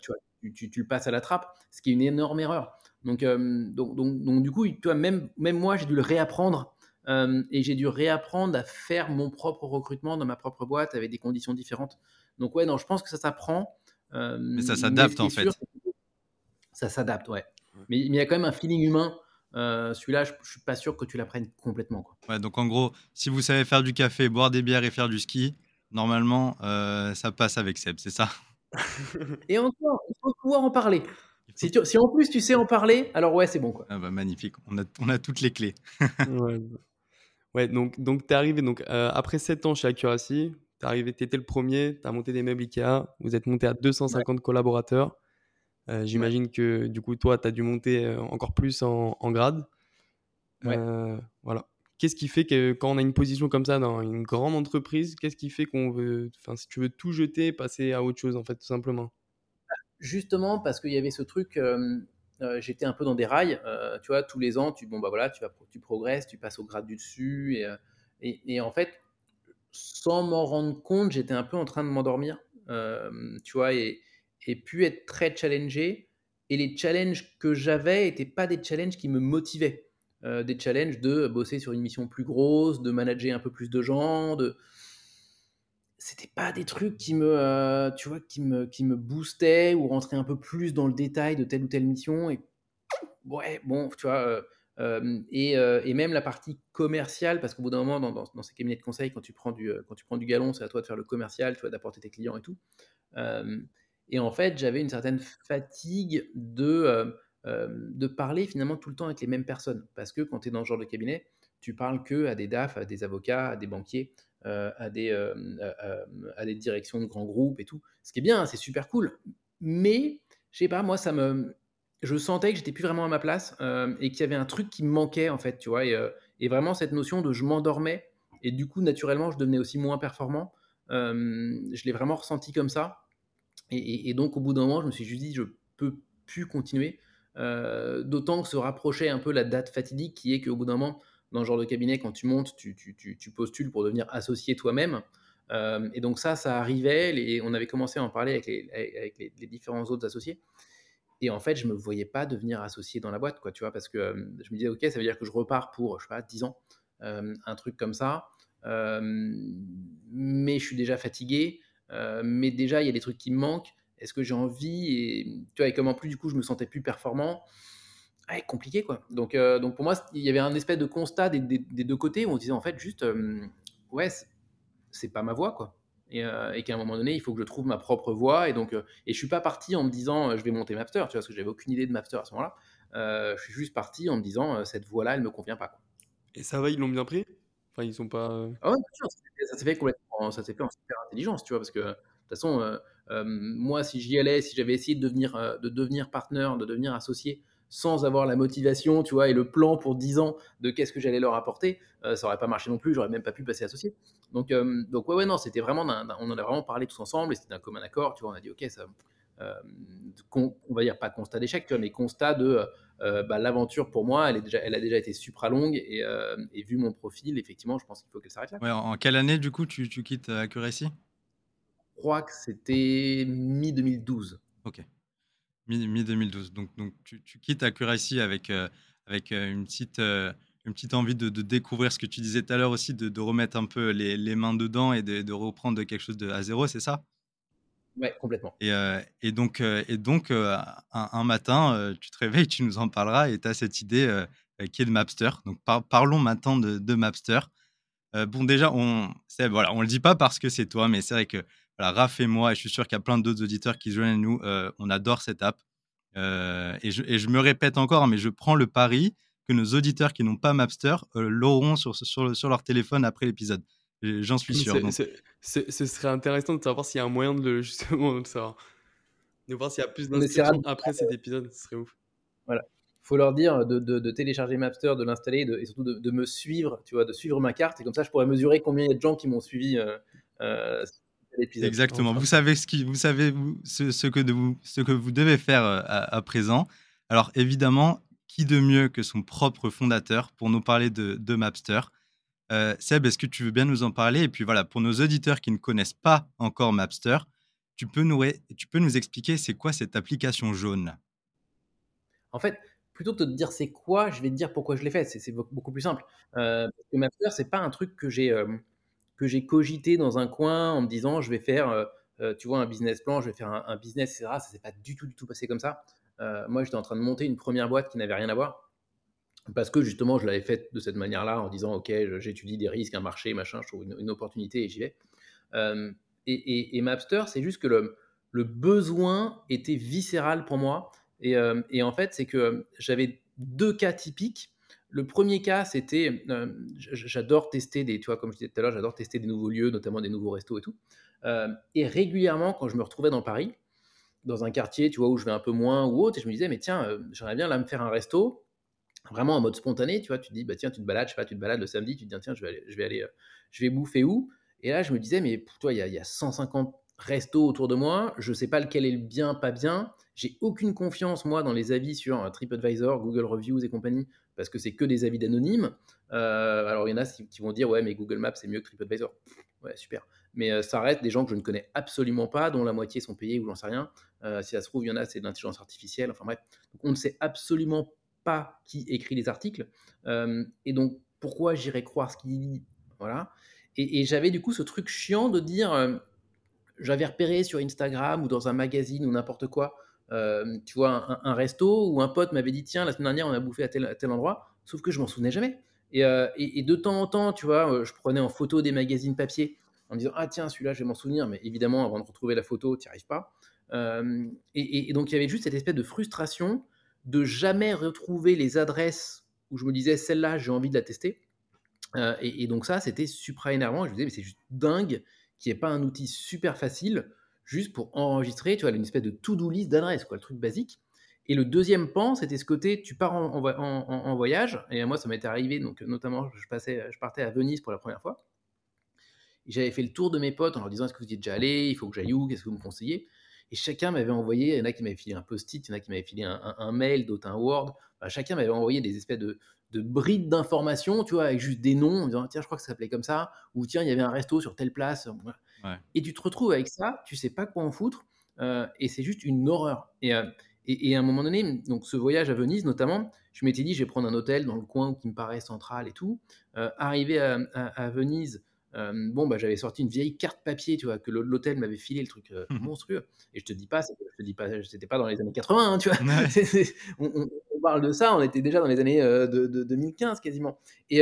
tu, vois, tu, tu, le passes à la trappe, ce qui est une énorme erreur. Donc, donc, donc, donc, du coup, toi, même, même moi, j'ai dû le réapprendre et j'ai dû réapprendre à faire mon propre recrutement dans ma propre boîte avec des conditions différentes. Donc ouais, non, je pense que ça s'apprend. mais ça s'adapte en fait. Ça s'adapte, ouais. Mais, il y a quand même un feeling humain. Celui-là, je, ne suis pas sûr que tu l'apprennes complètement. Quoi. Ouais, donc en gros, si vous savez faire du café, boire des bières et faire du ski, normalement, ça passe avec Seb, c'est ça? Et encore, il faut pouvoir en parler. Si, si, en plus tu sais en parler, alors ouais, c'est bon. Quoi. Ah bah, magnifique, on a, on a toutes les clés. ouais. Ouais, donc, donc tu es arrivé donc, euh, après 7 ans chez Accuracy, tu arrivé, étais le premier, tu as monté des meubles Ikea, vous êtes monté à 250 collaborateurs. Euh, j'imagine que du coup, toi, tu as dû monter euh, encore plus en, en grade. voilà. Qu'est-ce qui fait que quand on a une position comme ça dans une grande entreprise, qu'est-ce qui fait qu'on veut, enfin, si tu veux tout jeter, passer à autre chose, en fait, tout simplement? Justement, parce qu'il y avait ce truc, euh, j'étais un peu dans des rails. Euh, tu vois, tous les ans, tu, bon, bah voilà, tu, vas, tu progresses, tu passes au grade du dessus. Et, euh, et, en fait, sans m'en rendre compte, j'étais un peu en train de m'endormir. tu vois, et, et puis être très challengé. Et les challenges que j'avais n'étaient pas des challenges qui me motivaient. des challenges de bosser sur une mission plus grosse, de manager un peu plus de gens, de, c'était pas des trucs qui me, euh, tu vois, qui me, qui me boostaient ou rentraient un peu plus dans le détail de telle ou telle mission. Et ouais, bon, tu vois, euh, euh, et, et, même la partie commerciale, parce qu'au bout d'un moment, dans, ces cabinets de conseil, quand tu prends du, quand tu prends du galon, c'est à toi de faire le commercial, tu vois, d'apporter tes clients et tout. et en fait, j'avais une certaine fatigue de, de parler finalement tout le temps avec les mêmes personnes, parce que quand tu es dans ce genre de cabinet, tu parles que à des DAF, à des avocats, à des banquiers. Euh, à, des, euh, à, des directions de grands groupes et tout. Ce qui est bien, c'est super cool. Mais, je sais pas, moi, ça me. Je sentais que j'étais plus vraiment à ma place euh, et qu'il y avait un truc qui me manquait, en fait, tu vois. Et, vraiment, cette notion de je m'endormais et du coup, naturellement, je devenais aussi moins performant. je l'ai vraiment ressenti comme ça. Et, donc, au bout d'un moment, je me suis juste dit, je peux plus continuer. D'autant que se rapprochait un peu la date fatidique qui est qu'au bout d'un moment, dans ce genre de cabinet, quand tu montes, tu, postules pour devenir associé toi-même. Euh, et donc ça, ça arrivait, et on avait commencé à en parler avec, les, différents autres associés. Et en fait, je ne me voyais pas devenir associé dans la boîte, quoi, tu vois, parce que euh, je me disais, OK, ça veut dire que je repars pour, je sais pas, 10 ans, euh, un truc comme ça. mais je suis déjà fatigué, mais déjà, il y a des trucs qui me manquent. Est-ce que j'ai envie? Et, tu vois, et comme en plus, du coup, je me sentais plus performant, compliqué quoi. Donc, euh, donc pour moi, il y avait un espèce de constat des, deux côtés où on disait en fait juste, euh, ouais, c'est pas ma voix quoi. Euh, et, qu'à un moment donné, il faut que je trouve ma propre voix. Et donc, et je suis pas parti en me disant, je vais monter Mapster, tu vois, parce que j'avais aucune idée de Mapster à ce moment-là. je suis juste parti en me disant, cette voix-là, elle me convient pas. Quoi. Et ça va, ils l'ont bien pris? Enfin, ils sont pas. Ah ouais, ça s'est fait complètement, ça s'est fait en super intelligence, tu vois, parce que de toute façon, moi, si j'y allais, si j'avais essayé de devenir, de devenir partenaire, de devenir associé sans avoir la motivation, tu vois, et le plan pour 10 ans de qu'est-ce que j'allais leur apporter, euh, ça aurait pas marché non plus, j'aurais même pas pu passer associé. Donc, euh, donc ouais, ouais, non, c'était vraiment, on en a vraiment parlé tous ensemble et c'était un commun accord, tu vois, on a dit, ok, ça, euh, on va dire pas constat d'échec, tu vois, mais constat de bah, l'aventure pour moi, elle, est déjà, elle a déjà été supra longue et, et vu mon profil, effectivement, je pense qu'il faut qu'elle s'arrête là. Ouais, en quelle année, du coup, tu, tu quittes Accuracy? Je crois que c'était mi-2012. Ok mi-2012. donc, donc tu, quittes Accuracy avec, euh, avec euh, une, petite, euh, une petite envie de, découvrir ce que tu disais tout à l'heure aussi, de, remettre un peu les, les mains dedans et de, reprendre quelque chose de, à zéro, c'est ça? Ouais, complètement. Et, et donc, et donc un, matin, tu te réveilles, tu nous en parleras et tu as cette idée qui est de Mapster. Donc parlons maintenant de, Mapster. bon, déjà, on ne voilà, on le dit pas parce que c'est toi, mais c'est vrai que voilà, Raph et moi, et je suis sûr qu'il y a plein d'autres auditeurs qui joignent nous, euh, on adore cette app. Euh, et, je, me répète encore, mais je prends le pari que nos auditeurs qui n'ont pas Mapster euh, l'auront sur, sur, leur téléphone après l'épisode. J'en suis sûr. ce serait intéressant de savoir s'il y a un moyen de le justement de savoir. De voir s'il y a plus d'inscriptions après cet épisode, ce serait ouf. Voilà. Faut leur dire de, télécharger Mapster, de l'installer et surtout de, me suivre, tu vois, de suivre ma carte. Et comme ça, je pourrais mesurer combien il y a de gens qui m'ont suivi Exactement. Vous savez ce, qui, vous savez ce, que de vous, ce que vous devez faire euh, à, présent. Alors évidemment, qui de mieux que son propre fondateur pour nous parler de, de Mapster? Euh, Seb, est-ce que tu veux bien nous en parler? Et puis voilà, pour nos auditeurs qui ne connaissent pas encore Mapster, tu peux nous, tu peux nous expliquer c'est quoi cette application jaune? En fait, plutôt que de te dire c'est quoi, je vais te dire pourquoi je l'ai fait. C'est beaucoup plus simple. Euh, parce que Mapster, c'est pas un truc que j'ai euh, que j'ai cogité dans un coin en me disant je vais faire, euh, euh, tu vois, un business plan, je vais faire un, business, etc. Ça s'est pas du tout, du tout passé comme ça. moi, j'étais en train de monter une première boîte qui n'avait rien à voir parce que justement, je l'avais faite de cette manière-là en disant ok, j'étudie des risques, un marché, machin, je trouve une, opportunité et j'y vais. Et, et, Mapster, c'est juste que le, le besoin était viscéral pour moi euh, et, en fait, c'est que j'avais deux cas typiques. Le premier cas, c'était, euh, j'adore tester des, tu vois, comme je disais tout à l'heure, j'adore tester des nouveaux lieux, notamment des nouveaux restos et tout. Euh, et régulièrement, quand je me retrouvais dans Paris, dans un quartier, tu vois, où je vais un peu moins ou autre, et je me disais, mais tiens, j'aimerais bien là me faire un resto, vraiment en mode spontané, tu vois, tu te dis, bah tiens, tu te balades, je sais pas, tu te balades le samedi, tu te dis, tiens, je vais aller, je vais aller, je vais bouffer où? Et là, je me disais, mais pour toi, il y, y a 150 restos autour de moi, je sais pas lequel est le bien, pas bien, j'ai aucune confiance, moi, dans les avis sur euh, TripAdvisor, Google Reviews et compagnie, parce que c'est que des avis d'anonymes. Euh, alors, il y en a qui vont dire, ouais, mais Google Maps, c'est mieux que TripAdvisor. Ouais, super. Mais euh, ça reste des gens que je ne connais absolument pas, dont la moitié sont payés ou j'en sais rien. si ça se trouve, il y en a, c'est de l'intelligence artificielle. Enfin bref, on ne sait absolument pas qui écrit les articles. et donc, pourquoi j'irais croire ce qu'il dit? Voilà. Et, j'avais du coup ce truc chiant de dire, j'avais repéré sur Instagram ou dans un magazine ou n'importe quoi tu vois, un, resto où un pote m'avait dit tiens, la semaine dernière, on a bouffé à tel, endroit, sauf que je m'en souvenais jamais. Euh, et, et, de temps en temps, tu vois, euh, je prenais en photo des magazines papier en me disant ah tiens, celui-là, je vais m'en souvenir, mais évidemment, avant de retrouver la photo, tu n'y arrives pas. et, donc, il y avait juste cette espèce de frustration de jamais retrouver les adresses où je me disais celle-là, j'ai envie de la tester. et, donc, ça, c'était super énervant. Je me disais, mais c'est juste dingue qu'il n'y ait pas un outil super facile juste pour enregistrer, tu vois, une espèce de to-do list d'adresses, quoi, le truc basique. Et le deuxième pan, c'était ce côté, tu pars en, voyage, et moi, ça m'était arrivé, donc notamment, je, passais, je partais à Venise pour la première fois. J'avais fait le tour de mes potes en leur disant, est-ce que vous y êtes déjà allé? Il faut que j'aille où? Qu'est-ce que vous me conseillez? Et chacun m'avait envoyé, il y en a qui m'avaient filé un post-it, il y en a qui m'avaient filé un, mail, d'autres un Word. chacun m'avait envoyé des espèces de, de brides d'informations, tu vois, avec juste des noms, en disant, tiens, je crois que ça s'appelait comme ça, ou tiens, il y avait un resto sur telle place. Et tu te retrouves avec ça, tu sais pas quoi en foutre, euh, et c'est juste une horreur. Euh, et, et, à un moment donné, donc ce voyage à Venise notamment, je m'étais dit, je vais prendre un hôtel dans le coin qui me paraît central et tout. Euh, arrivé à, Venise, bon, bah, j'avais sorti une vieille carte papier, tu vois, que l'hôtel m'avait filé, le truc mmh monstrueux. Et je te dis pas, je te dis pas, c'était pas dans les années 80, hein, tu vois. on, parle de ça, on était déjà dans les années de, 2015 quasiment. Et,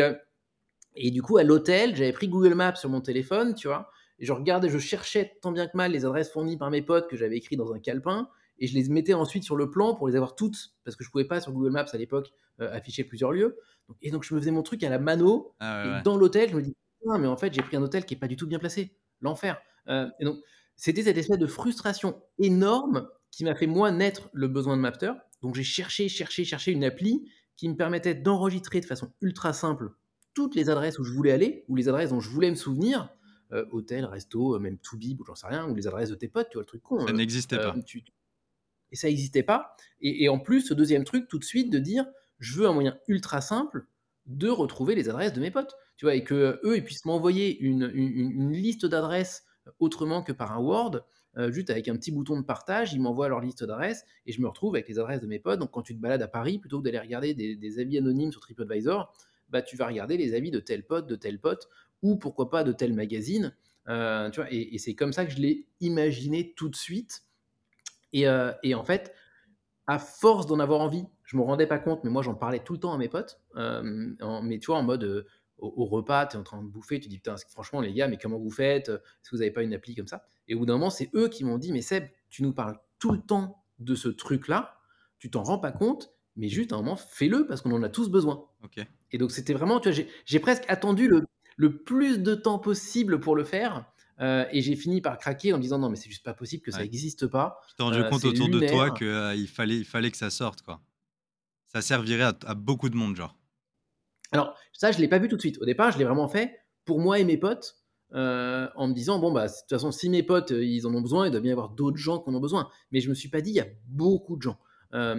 et du coup, à l'hôtel, j'avais pris Google Maps sur mon téléphone, tu vois. Et je regardais, je cherchais tant bien que mal les adresses fournies par mes potes que j'avais écrites dans un calepin. Et je les mettais ensuite sur le plan pour les avoir toutes, parce que je pouvais pas sur Google Maps à l'époque euh, afficher plusieurs lieux. et donc je me faisais mon truc à la mano. Ah et dans l'hôtel, je me dis, mais en fait, j'ai pris un hôtel qui est pas du tout bien placé. L'enfer. Euh, et donc, c'était cette espèce de frustration énorme qui m'a fait, moi, naître le besoin de Mapter. Donc, j'ai cherché, cherché, cherché une appli qui me permettait d'enregistrer de façon ultra simple toutes les adresses où je voulais aller, ou les adresses dont je voulais me souvenir, euh, hôtel, resto, euh, même Toubib ou j'en sais rien, ou les adresses de tes potes, tu vois, le truc con. Ça hein. n'existait pas. Euh, et ça n'existait pas. Et, en plus, ce deuxième truc, tout de suite, de dire, je veux un moyen ultra simple de retrouver les adresses de mes potes. Tu vois, et que eux, ils puissent m'envoyer une, une, liste d'adresses autrement que par un Word, juste avec un petit bouton de partage, ils m'envoient leur liste d'adresses et je me retrouve avec les adresses de mes potes. Donc quand tu te balades à Paris, plutôt que d'aller regarder des, des, avis anonymes sur TripAdvisor, bah, tu vas regarder les avis de tel pote, de tel pote, ou pourquoi pas de tel magazine. Euh, tu vois, et, c'est comme ça que je l'ai imaginé tout de suite. Et, euh, et, en fait, à force d'en avoir envie, je me rendais pas compte, mais moi j'en parlais tout le temps à mes potes. Euh, en, mais tu vois, en mode au, repas, tu es en train de bouffer, tu dis putain, franchement les gars, mais comment vous faites Est-ce que vous n'avez pas une appli comme ça? Et au bout d'un moment, c'est eux qui m'ont dit, mais Seb, tu nous parles tout le temps de ce truc-là, tu t'en rends pas compte, mais juste à un moment, fais-le parce qu'on en a tous besoin. Et donc c'était vraiment, tu vois, j'ai presque attendu le, le plus de temps possible pour le faire. Euh, et j'ai fini par craquer en me disant non mais c'est juste pas possible que ça n'existe pas. Tu t'es rendu euh, compte autour de toi qu'il euh, fallait, il fallait que ça sorte quoi. Ça servirait à, beaucoup de monde genre. Alors ça je l'ai pas vu tout de suite. Au départ je l'ai vraiment fait pour moi et mes potes en me disant bon bah de toute façon si mes potes ils en ont besoin il doit bien y avoir d'autres gens qui en ont besoin. Mais je me suis pas dit il y a beaucoup de gens.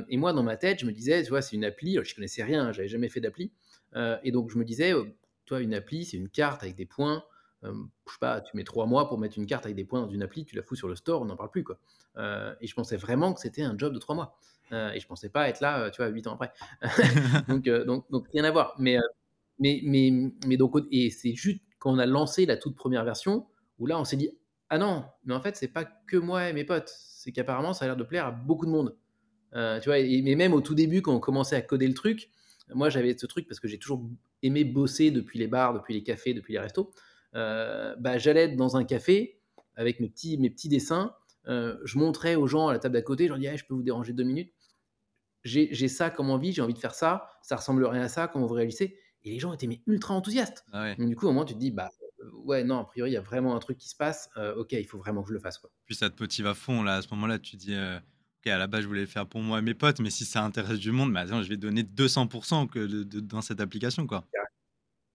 et moi dans ma tête je me disais tu vois c'est une appli je connaissais rien j'avais jamais fait d'appli et donc je me disais toi, une appli, c'est une carte avec des points. je sais pas, tu mets trois mois pour mettre une carte avec des points dans une appli, tu la fous sur le store, on n'en parle plus. Quoi. et je pensais vraiment que c'était un job de trois mois. et je pensais pas être là, tu vois, huit ans après. donc, donc, donc, rien à voir. Mais, mais, mais, mais donc, et c'est juste quand on a lancé la toute première version, où là, on s'est dit, ah non, mais en fait, c'est pas que moi et mes potes. C'est qu'apparemment, ça a l'air de plaire à beaucoup de monde. tu vois, et, mais même au tout début, quand on commençait à coder le truc, moi, j'avais ce truc parce que j'ai toujours aimé bosser depuis les bars, depuis les cafés, depuis les restos. Euh, bah, j'allais dans un café avec mes petits, mes petits dessins. Euh, je montrais aux gens à la table d'à côté, je leur disais, je peux vous déranger deux minutes. J'ai ça comme envie, j'ai envie de faire ça, ça ressemblerait à ça, comment vous réalisez Et les gens étaient mais, ultra enthousiastes. Ah Donc, du coup, au moment, tu te dis, bah euh, ouais, non, a priori, il y a vraiment un truc qui se passe. ok, il faut vraiment que je le fasse. Quoi. Puis ça te motive à fond, là, à ce moment-là, tu dis, ok, à la base, je voulais le faire pour moi et mes potes, mais si ça intéresse du monde, bah, je vais donner 200% que dans cette application. quoi.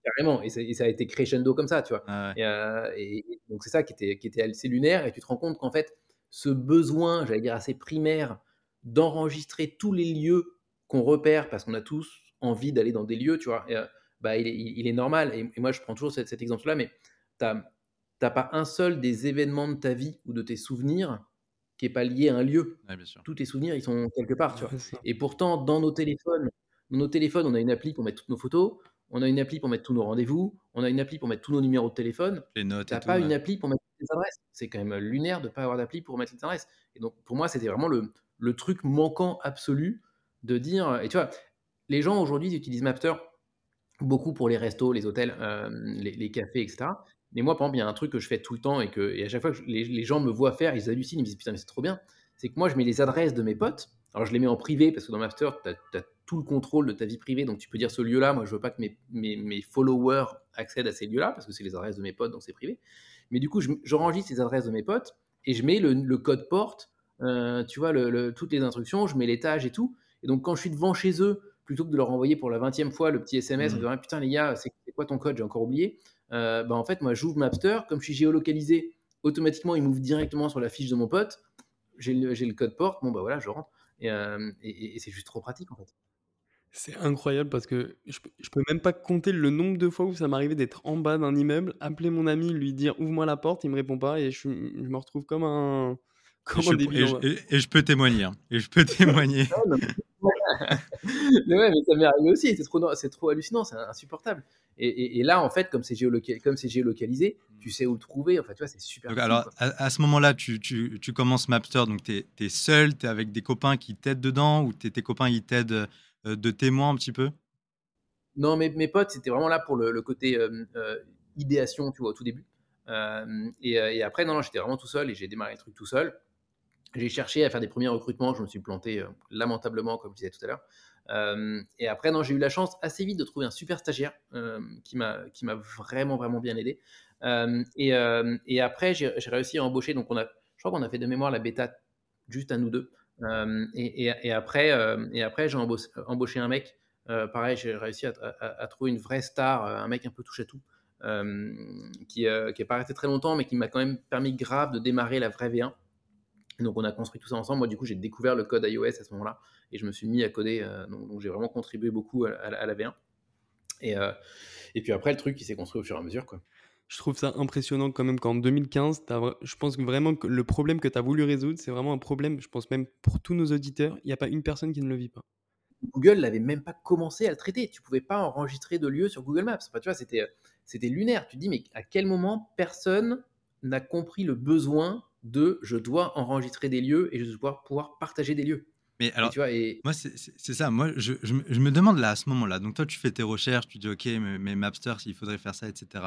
Carrément, et, ça a été crescendo comme ça, tu vois. Ah euh, et, donc c'est ça qui était, qui était assez lunaire, et tu te rends compte qu'en fait, ce besoin, j'allais dire assez primaire, d'enregistrer tous les lieux qu'on repère, parce qu'on a tous envie d'aller dans des lieux, tu vois, euh, bah, il, est, il, est, normal. Et, moi, je prends toujours cet, exemple-là, mais tu n'as pas un seul des événements de ta vie ou de tes souvenirs qui n'est pas lié à un lieu. Tous tes souvenirs, ils sont quelque part, tu vois. Et pourtant, dans nos téléphones, dans nos téléphones, on a une appli pour mettre toutes nos photos on a une appli pour mettre tous nos rendez-vous, on a une appli pour mettre tous nos numéros de téléphone. Les notes. Tu n'as pas une appli pour mettre les adresses. C'est quand même lunaire de ne pas avoir d'appli pour mettre les adresses. Et donc, pour moi, c'était vraiment le, le, truc manquant absolu de dire. Et tu vois, les gens aujourd'hui utilisent Mapster beaucoup pour les restos, les hôtels, euh, les, cafés, etc. Mais moi, par exemple, il y a un truc que je fais tout le temps et que et à chaque fois que les, gens me voient faire, ils hallucinent, ils me disent putain, mais c'est trop bien. C'est que moi, je mets les adresses de mes potes. Alors, je les mets en privé parce que dans Mapster, tu as, tout le contrôle de ta vie privée. Donc tu peux dire ce lieu-là, moi je veux pas que mes, mes, followers accèdent à ces lieux-là, parce que c'est les adresses de mes potes, donc c'est privé. Mais du coup, je, je les adresses de mes potes et je mets le, code porte, euh, tu vois, le, toutes les instructions, je mets l'étage et tout. Et donc quand je suis devant chez eux, plutôt que de leur envoyer pour la 20e fois le petit SMS en mmh. disant putain les gars, c'est quoi ton code, j'ai encore oublié, bah, en fait, moi j'ouvre Mapster, comme je suis géolocalisé, automatiquement il m'ouvre directement sur la fiche de mon pote, j'ai le, code porte, bon bah voilà, je rentre. Euh, et, et c'est juste trop pratique en fait. C'est incroyable parce que je, je peux même pas compter le nombre de fois où ça m'arrivait d'être en bas d'un immeuble, appeler mon ami, lui dire ouvre-moi la porte, il me répond pas et je, me retrouve comme un, comme un débile. Et, je peux témoigner. Hein. Et je peux témoigner. Mais ouais, mais ça m'est arrivé aussi. C'est trop, trop hallucinant, c'est insupportable. Et, là, en fait, comme c'est géolocalisé, tu sais où le trouver. Enfin, tu vois, c'est super. alors, à, ce moment-là, tu, tu, tu, commences Mapster, donc tu es, es, seul, tu es avec des copains qui t'aident dedans, ou tes copains ils t'aident euh, de témoins un petit peu? Non, mes, mes potes, c'était vraiment là pour le, côté euh, euh, idéation, tu vois, au tout début. Et, après, non, non j'étais vraiment tout seul et j'ai démarré le truc tout seul. J'ai cherché à faire des premiers recrutements, je me suis planté lamentablement, comme je disais tout à l'heure. et après, j'ai eu la chance assez vite de trouver un super stagiaire qui m'a qui m'a vraiment vraiment bien aidé. Et, après, j'ai réussi à embaucher. Donc, on a, je crois qu'on a fait de mémoire la bêta juste à nous deux. Euh, et, après, euh, et après j'ai embauché, un mec. Euh, pareil, j'ai réussi à, trouver une vraie star, un mec un peu touche à tout. qui n'est pas resté très longtemps, mais qui m'a quand même permis grave de démarrer la vraie V1. Donc on a construit tout ça ensemble. Moi, du coup, j'ai découvert le code iOS à ce moment-là et je me suis mis à coder. donc, j'ai vraiment contribué beaucoup à, la V1. Et, et, puis après, le truc, il s'est construit au fur et à mesure. Quoi je trouve ça impressionnant quand même qu'en 2015, je pense vraiment que le problème que tu as voulu résoudre, c'est vraiment un problème, je pense même pour tous nos auditeurs, il n'y a pas une personne qui ne le vit pas. Google n'avait même pas commencé à le traiter. Tu pouvais pas enregistrer de lieux sur Google Maps. Enfin, tu vois, c'était, c'était lunaire. Tu te dis, mais à quel moment personne n'a compris le besoin de je dois enregistrer des lieux et je dois pouvoir partager des lieux mais alors, tu vois, et... moi, c'est ça. Moi, je, je, me demande là, à ce moment-là, donc toi, tu fais tes recherches, tu dis, OK, mais, mais Mapster, il faudrait faire ça, etc.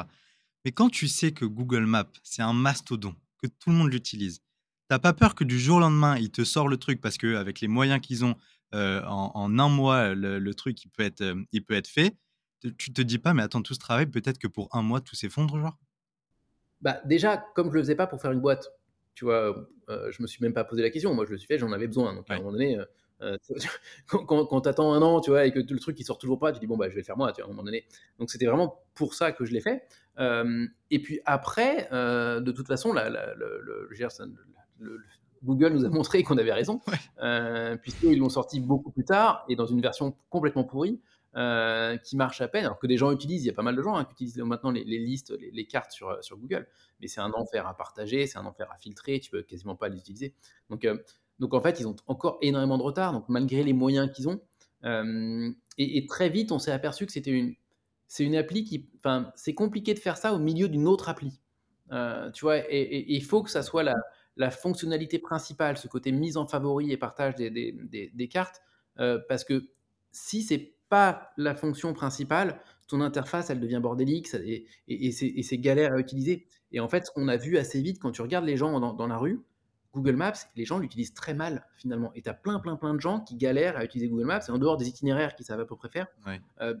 Mais quand tu sais que Google Maps, c'est un mastodon, que tout le monde l'utilise, t'as pas peur que du jour au lendemain, il te sort le truc parce qu'avec les moyens qu'ils ont, euh, en, un mois, le, truc, il peut, être, euh, il peut être fait. Tu te dis pas, mais attends, tout ce travail, peut-être que pour un mois, tout s'effondre, genre? Bah, Déjà, comme je le faisais pas pour faire une boîte, tu vois, euh, je me suis même pas posé la question. Moi, je le suis fait, j'en avais besoin. Donc, à un moment donné, euh, quand, quand, tu attends un an, tu vois, et que le truc il sort toujours pas, tu dis bon bah je vais le faire moi, tu vois, à un moment donné. Donc c'était vraiment pour ça que je l'ai fait. Euh, et puis après, euh, de toute façon, la, le, le, Google nous a montré qu'on avait raison, puisqu'ils l'ont sorti beaucoup plus tard et dans une version complètement pourrie. Qui marche à peine, alors que des gens utilisent, il y a pas mal de gens hein, qui utilisent maintenant les, listes, les, cartes sur, sur Google, mais c'est un enfer à partager, c'est un enfer à filtrer, tu peux quasiment pas les utiliser. Donc, donc en fait, ils ont encore énormément de retard, donc malgré les moyens qu'ils ont. Et, très vite, on s'est aperçu que c'était une, c'est une appli qui, enfin, c'est compliqué de faire ça au milieu d'une autre appli. tu vois, et, il faut que ça soit la, la, fonctionnalité principale, ce côté mise en favori et partage des, des, des, cartes, parce que si c'est pas la fonction principale, ton interface, elle devient bordélique et, et c'est galère à utiliser. Et en fait, ce qu'on a vu assez vite, quand tu regardes les gens dans, la rue, Google Maps, les gens l'utilisent très mal finalement. Et tu as plein, plein, plein de gens qui galèrent à utiliser Google Maps, et en dehors des itinéraires qui savent à peu près faire, euh,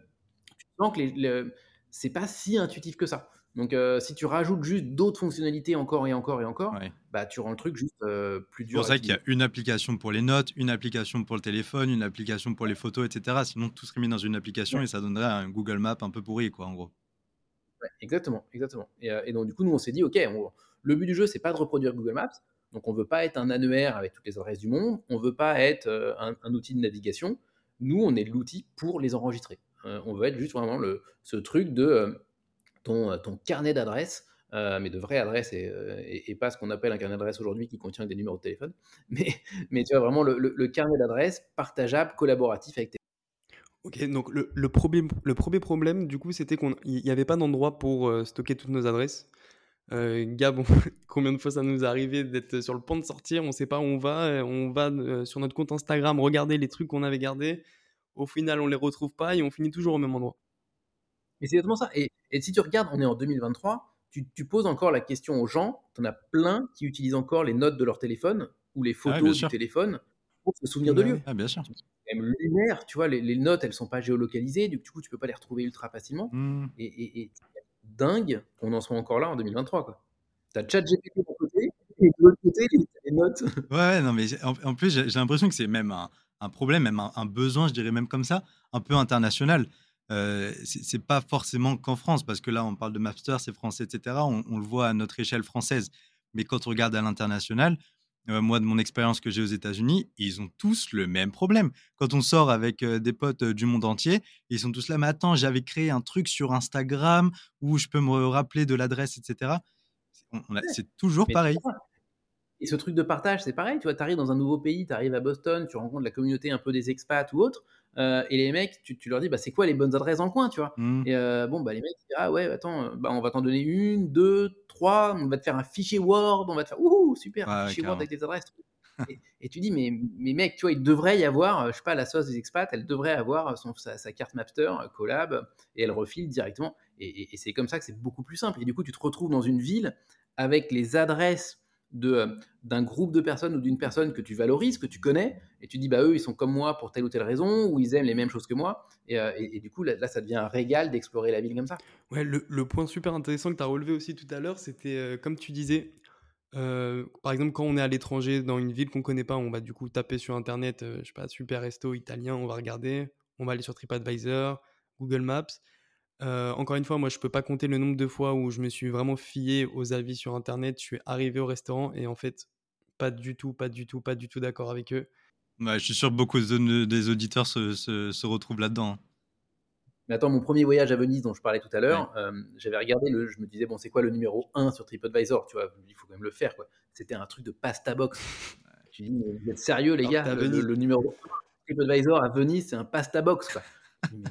tu sens que les, c'est pas si intuitif que ça. Donc, euh, si tu rajoutes juste d'autres fonctionnalités encore et encore et encore, bah, tu rends le truc juste euh, plus dur. C'est pour ça qu'il y a une application pour les notes, une application pour le téléphone, une application pour les photos, etc. Sinon, tout serait mis dans une application et ça donnerait un Google Map un peu pourri, quoi, en gros. exactement, exactement. Euh, et, donc, du coup, nous, on s'est dit, OK, le but du jeu, c'est pas de reproduire Google Maps. Donc, on veut pas être un annuaire avec toutes les adresses du monde. On veut pas être un, outil de navigation. Nous, on est l'outil pour les enregistrer. on veut être juste vraiment le, ce truc de ton, ton carnet d'adresses, euh, mais de vraies adresses euh, et, pas ce qu'on appelle un carnet d'adresses aujourd'hui qui contient des numéros de téléphone, mais, mais tu vois vraiment le, le, carnet d'adresses partageable, collaboratif avec tes. Ok, donc le, le, premier, le premier problème, du coup, c'était qu'il n'y avait pas d'endroit pour euh, stocker toutes nos adresses. Gab, combien de fois ça nous est arrivé d'être sur le point de sortir, on ne sait pas où on va, on va sur notre compte Instagram regarder les trucs qu'on avait gardés, au final on les retrouve pas et on finit toujours au même endroit. Mais c'est exactement ça. Et, et, si tu regardes, on est en 2023, tu, tu poses encore la question aux gens, tu en as plein qui utilisent encore les notes de leur téléphone ou les photos du téléphone pour se souvenir de lieux. Ah, bien sûr. Même lunaire, tu vois, les, les, notes, elles sont pas géolocalisées, du coup, tu peux pas les retrouver ultra facilement. Mmh. Et, et, et dingue qu'on en soit encore là en 2023, quoi. T'as ChatGPT d'un côté, et de l'autre côté, les, notes. Ouais, non, mais en, plus, j'ai l'impression que c'est même un, un, problème, même un, un, besoin, je dirais même comme ça, un peu international. Euh, c'est pas forcément qu'en France, parce que là, on parle de Mapster, c'est français, etc. On, le voit à notre échelle française. Mais quand on regarde à l'international, euh, moi, de mon expérience que j'ai aux États-Unis, ils ont tous le même problème. Quand on sort avec euh, des potes du monde entier, ils sont tous là, mais attends, j'avais créé un truc sur Instagram où je peux me rappeler de l'adresse, etc. C'est toujours pareil. Et ce truc de partage, c'est pareil. Tu vois, tu arrives dans un nouveau pays, tu arrives à Boston, tu rencontres la communauté un peu des expats ou autres. Euh, et les mecs, tu, leur dis, bah, c'est quoi les bonnes adresses dans le coin, tu vois mmh. Et euh, bon, bah, les mecs, disent, ah ouais, attends, euh, bah, on va t'en donner une, deux, trois, on va te faire un fichier Word, on va te faire, ouh, super, un fichier Word avec des adresses. et, tu dis, mais, mais mec, tu vois, il devrait y avoir, je sais pas, la sauce des expats, elle devrait avoir son, sa, carte Mapster, collab, et elle refile directement. Et, et c'est comme ça que c'est beaucoup plus simple. Et du coup, tu te retrouves dans une ville avec les adresses euh, d'un groupe de personnes ou d'une personne que tu valorises, que tu connais, et tu dis, bah eux, ils sont comme moi pour telle ou telle raison, ou ils aiment les mêmes choses que moi, et, euh, du coup, là, ça devient un régal d'explorer la ville comme ça. Ouais, le, point super intéressant que tu as relevé aussi tout à l'heure, c'était, euh, comme tu disais, par exemple, quand on est à l'étranger, dans une ville qu'on connaît pas, on va du coup taper sur Internet, je sais pas, super resto italien, on va regarder, on va aller sur TripAdvisor, Google Maps, encore une fois, moi, je peux pas compter le nombre de fois où je me suis vraiment fié aux avis sur Internet. Je suis arrivé au restaurant et en fait, pas du tout, pas du tout, pas du tout d'accord avec eux. je suis sûr que beaucoup des auditeurs se, se, retrouvent là-dedans. Hein. Mais attends, mon premier voyage à Venise dont je parlais tout à l'heure, j'avais regardé, le, je me disais, bon, c'est quoi le numéro 1 sur TripAdvisor Tu vois, il faut quand même le faire. C'était un truc de pasta box. tu dis, vous êtes sérieux, les gars? Le, numéro 1 sur TripAdvisor à Venise, c'est un pasta box. Quoi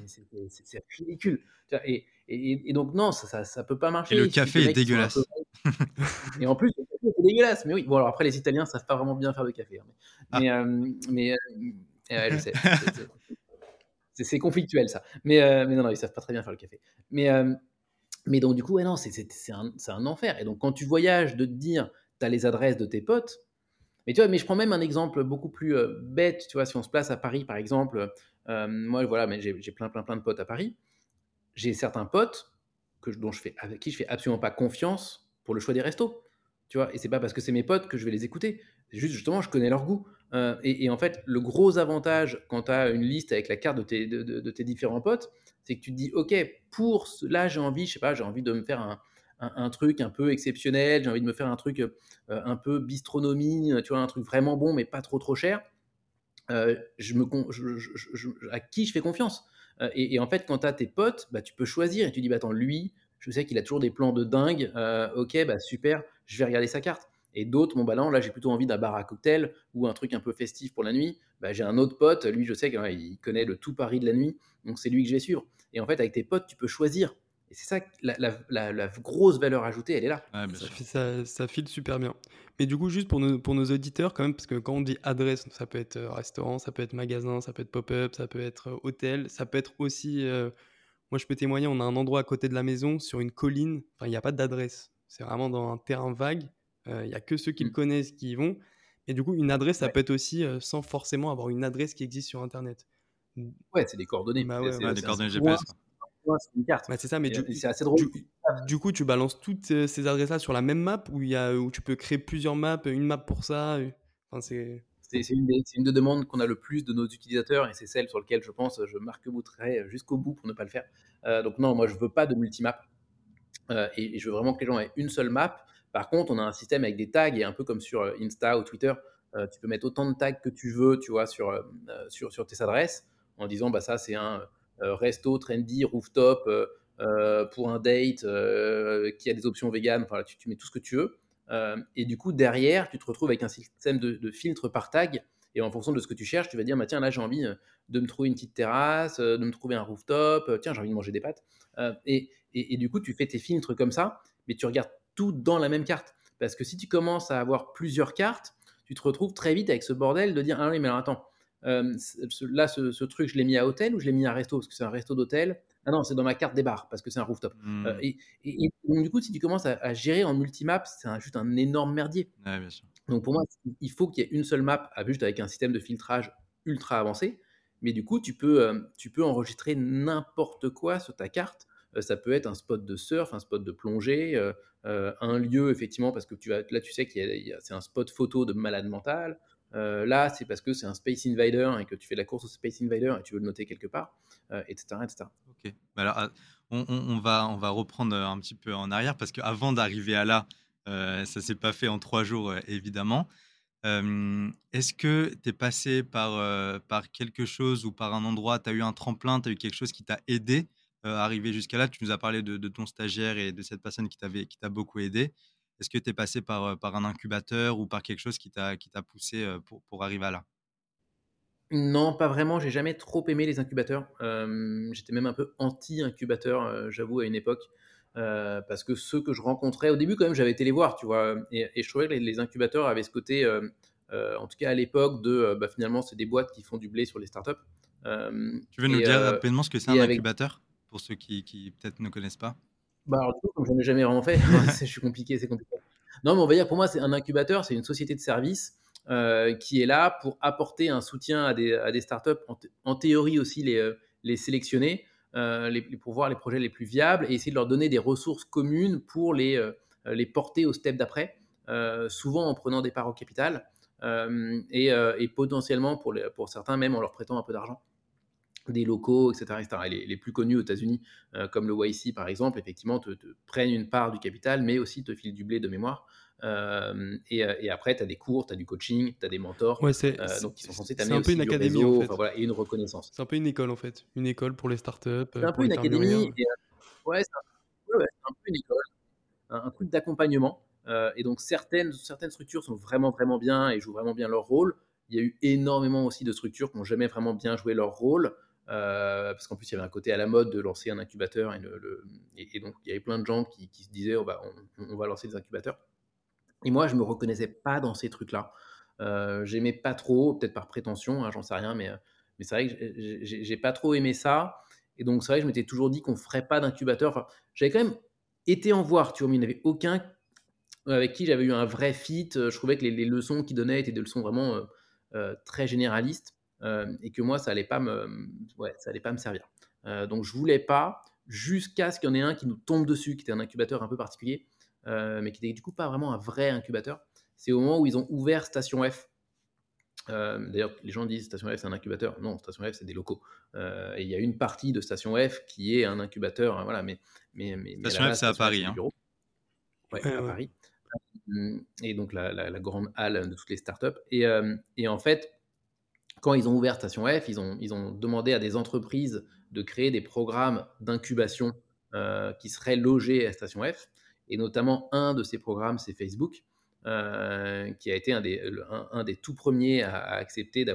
c'est ridicule. Et, et, donc, non, ça, ça, peut pas marcher. Et le café est dégueulasse. et en plus, le café est dégueulasse. Mais oui, bon, alors après, les Italiens savent pas vraiment bien faire le café. Hein. Mais, ah. euh, mais, euh, je sais. c'est conflictuel, ça. Mais, euh, mais non, non, ils savent pas très bien faire le café. Mais, mais donc, du coup, ouais, non, c'est un, un, enfer. Et donc, quand tu voyages, de te dire, tu as les adresses de tes potes, mais tu vois, mais je prends même un exemple beaucoup plus bête, tu vois, si on se place à Paris, par exemple, moi, voilà, mais j'ai plein, plein, plein de potes à Paris. J'ai certains potes que dont je fais, avec qui je fais absolument pas confiance pour le choix des restos. Tu vois, et c'est pas parce que c'est mes potes que je vais les écouter. Juste, justement, je connais leur goût. Euh, et, en fait, le gros avantage quand tu as une liste avec la carte de tes, de, tes différents potes, c'est que tu te dis, OK, pour là, j'ai envie, je sais pas, j'ai envie de me faire un, un, truc un peu exceptionnel, j'ai envie de me faire un truc euh, un peu bistronomie, tu vois, un truc vraiment bon, mais pas trop trop cher. Euh, je me, à qui je fais confiance et, en fait, quand tu as tes potes, bah, tu peux choisir et tu dis, bah, attends, lui, je sais qu'il a toujours des plans de dingue. ok, bah, super, je vais regarder sa carte. Et d'autres, bon, bah là, j'ai plutôt envie d'un bar à cocktail ou un truc un peu festif pour la nuit. Bah, j'ai un autre pote, lui, je sais qu'il connaît le tout Paris de la nuit, donc c'est lui que je vais suivre. Et en fait, avec tes potes, tu peux choisir. Et c'est ça, la, grosse valeur ajoutée, elle est là. ça, ça, file super bien. Mais du coup, juste pour nos, pour nos auditeurs, quand même, parce que quand on dit adresse, ça peut être euh, restaurant, ça peut être magasin, ça peut être pop-up, ça peut être euh, hôtel, ça peut être aussi. Euh, moi, je peux témoigner, on a un endroit à côté de la maison, sur une colline. Enfin, il n'y a pas d'adresse. C'est vraiment dans un terrain vague. Il n'y a que ceux qui le mmh. connaissent qui y vont. Et du coup, une adresse, ça peut être aussi sans forcément avoir une adresse qui existe sur Internet. Ouais, c'est des coordonnées. Bah des coordonnées GPS. C'est une carte. c'est ça, mais c'est assez drôle. Du, coup, tu balances toutes ces adresses-là sur la même map où, y a, où tu peux créer plusieurs maps, une map pour ça. Enfin, c'est. C'est une, des, une des demandes qu'on a le plus de nos utilisateurs et c'est celle sur laquelle je pense je marque-boutterai jusqu'au bout pour ne pas le faire. Euh, donc non, moi je veux pas de multimap euh, et, je veux vraiment que les gens aient une seule map. Par contre, on a un système avec des tags et un peu comme sur euh, Insta ou Twitter, tu peux mettre autant de tags que tu veux, tu vois, sur, sur, sur tes adresses en disant bah ça c'est un euh, resto trendy, rooftop euh, euh, pour un date qui a des options véganes. Enfin, tu, mets tout ce que tu veux. et du coup, derrière, tu te retrouves avec un système de, de filtres par tag. Et en fonction de ce que tu cherches, tu vas dire, bah, tiens, là, j'ai envie de me trouver une petite terrasse, de me trouver un rooftop, tiens, j'ai envie de manger des pâtes. et, et, du coup, tu fais tes filtres comme ça, mais tu regardes tout dans la même carte. Parce que si tu commences à avoir plusieurs cartes, tu te retrouves très vite avec ce bordel de dire, ah oui, mais alors attends, euh, là, ce, truc, je l'ai mis à hôtel ou je l'ai mis à resto? Parce que c'est un resto d'hôtel. Ah non, c'est dans ma carte des bars parce que c'est un rooftop. Euh, mmh. et, du coup, si tu commences à, gérer en multimap, c'est juste un énorme merdier. Donc pour moi, il faut qu'il y ait une seule map, juste avec un système de filtrage ultra avancé. Mais du coup, tu peux, euh, tu peux enregistrer n'importe quoi sur ta carte. ça peut être un spot de surf, un spot de plongée, un lieu effectivement parce que tu as, là tu sais que c'est un spot photo de malade mental. Euh, là, c'est parce que c'est un Space Invader et que tu fais la course au Space Invader et tu veux le noter quelque part, etc., euh, etc. Ok. Bah alors, ah, on, va, on va reprendre un petit peu en arrière parce qu'avant d'arriver à là, euh, ça s'est pas fait en trois jours, évidemment. Est-ce que tu es passé par, par quelque chose ou par un endroit, tu as eu un tremplin, tu as eu quelque chose qui t'a aidé à arriver jusqu'à là? Tu nous as parlé de, de, ton stagiaire et de cette personne qui t'a beaucoup aidé. Est-ce que tu es passé par, par un incubateur ou par quelque chose qui t'a poussé pour, pour arriver à là? Non, pas vraiment. J'ai jamais trop aimé les incubateurs. J'étais même un peu anti-incubateur, j'avoue, à une époque. parce que ceux que je rencontrais, au début, quand même, j'avais été les voir, tu vois. Et, je trouvais que les, incubateurs avaient ce côté, en tout cas à l'époque, de bah, finalement, c'est des boîtes qui font du blé sur les startups. tu veux nous dire rapidement ce que c'est un incubateur Pour ceux qui, qui peut-être ne connaissent pas? Bah, alors, du coup, comme je n'en ai jamais vraiment fait, je suis compliqué, c'est compliqué. Non, mais on va dire, pour moi, c'est un incubateur, c'est une société de service euh, qui est là pour apporter un soutien à des, à des startups, en, théorie aussi les, euh, les sélectionner, euh, les, pour voir les projets les plus viables et essayer de leur donner des ressources communes pour les, les porter au step d'après, souvent en prenant des parts au capital et, et, potentiellement pour, les, pour certains même en leur prêtant un peu d'argent des locaux, etc. les, plus connus aux États-Unis, euh, comme le YC par exemple, effectivement, te, prennent une part du capital, mais aussi te filent du blé de mémoire. Euh, euh, et, après, tu as des cours, tu as du coaching, tu as des mentors. Ouais, c'est, donc, qui sont censés t'amener un peu une académie, en fait. voilà, et une reconnaissance. C'est un peu une école, en fait. Une école pour les startups. C'est un peu une académie. ouais, c'est un, un, peu une école. Un, truc d'accompagnement. et donc, certaines, certaines structures sont vraiment, vraiment bien et jouent vraiment bien leur rôle. Il y a eu énormément aussi de structures qui n'ont jamais vraiment bien joué leur rôle. Euh, parce qu'en plus il y avait un côté à la mode de lancer un incubateur et, donc il y avait plein de gens qui, se disaient oh, bah, on, va lancer des incubateurs. Et moi je me reconnaissais pas dans ces trucs-là. Euh, J'aimais pas trop, peut-être par prétention, hein, j'en sais rien, mais, c'est vrai que j'ai pas trop aimé ça. Et donc c'est vrai que je m'étais toujours dit qu'on ferait pas d'incubateur. J'avais quand même été en voir, tu vois, mais il n'y avait aucun avec qui j'avais eu un vrai fit. Je trouvais que les, leçons qu'il donnait étaient des leçons vraiment euh, euh, très généralistes. Euh, et que moi, ça allait pas me, ouais, ça allait pas me servir. Euh, donc, je voulais pas, jusqu'à ce qu'il y en ait un qui nous tombe dessus, qui était un incubateur un peu particulier, euh, mais qui était du coup pas vraiment un vrai incubateur. C'est au moment où ils ont ouvert Station F. D'ailleurs, les gens disent Station F c'est un incubateur. Non, Station F c'est des locaux. et il y a une partie de Station F qui est un incubateur. Hein, voilà, mais, mais, mais Station F c'est à Paris. Hein. Ouais, à Paris. Et donc la, la, grande halle de toutes les startups. Et, et en fait, quand ils ont ouvert Station F, ils ont, demandé à des entreprises de créer des programmes d'incubation qui seraient logés à Station F. Et notamment, un de ces programmes, c'est Facebook, qui a été un des, tout premiers à, accepter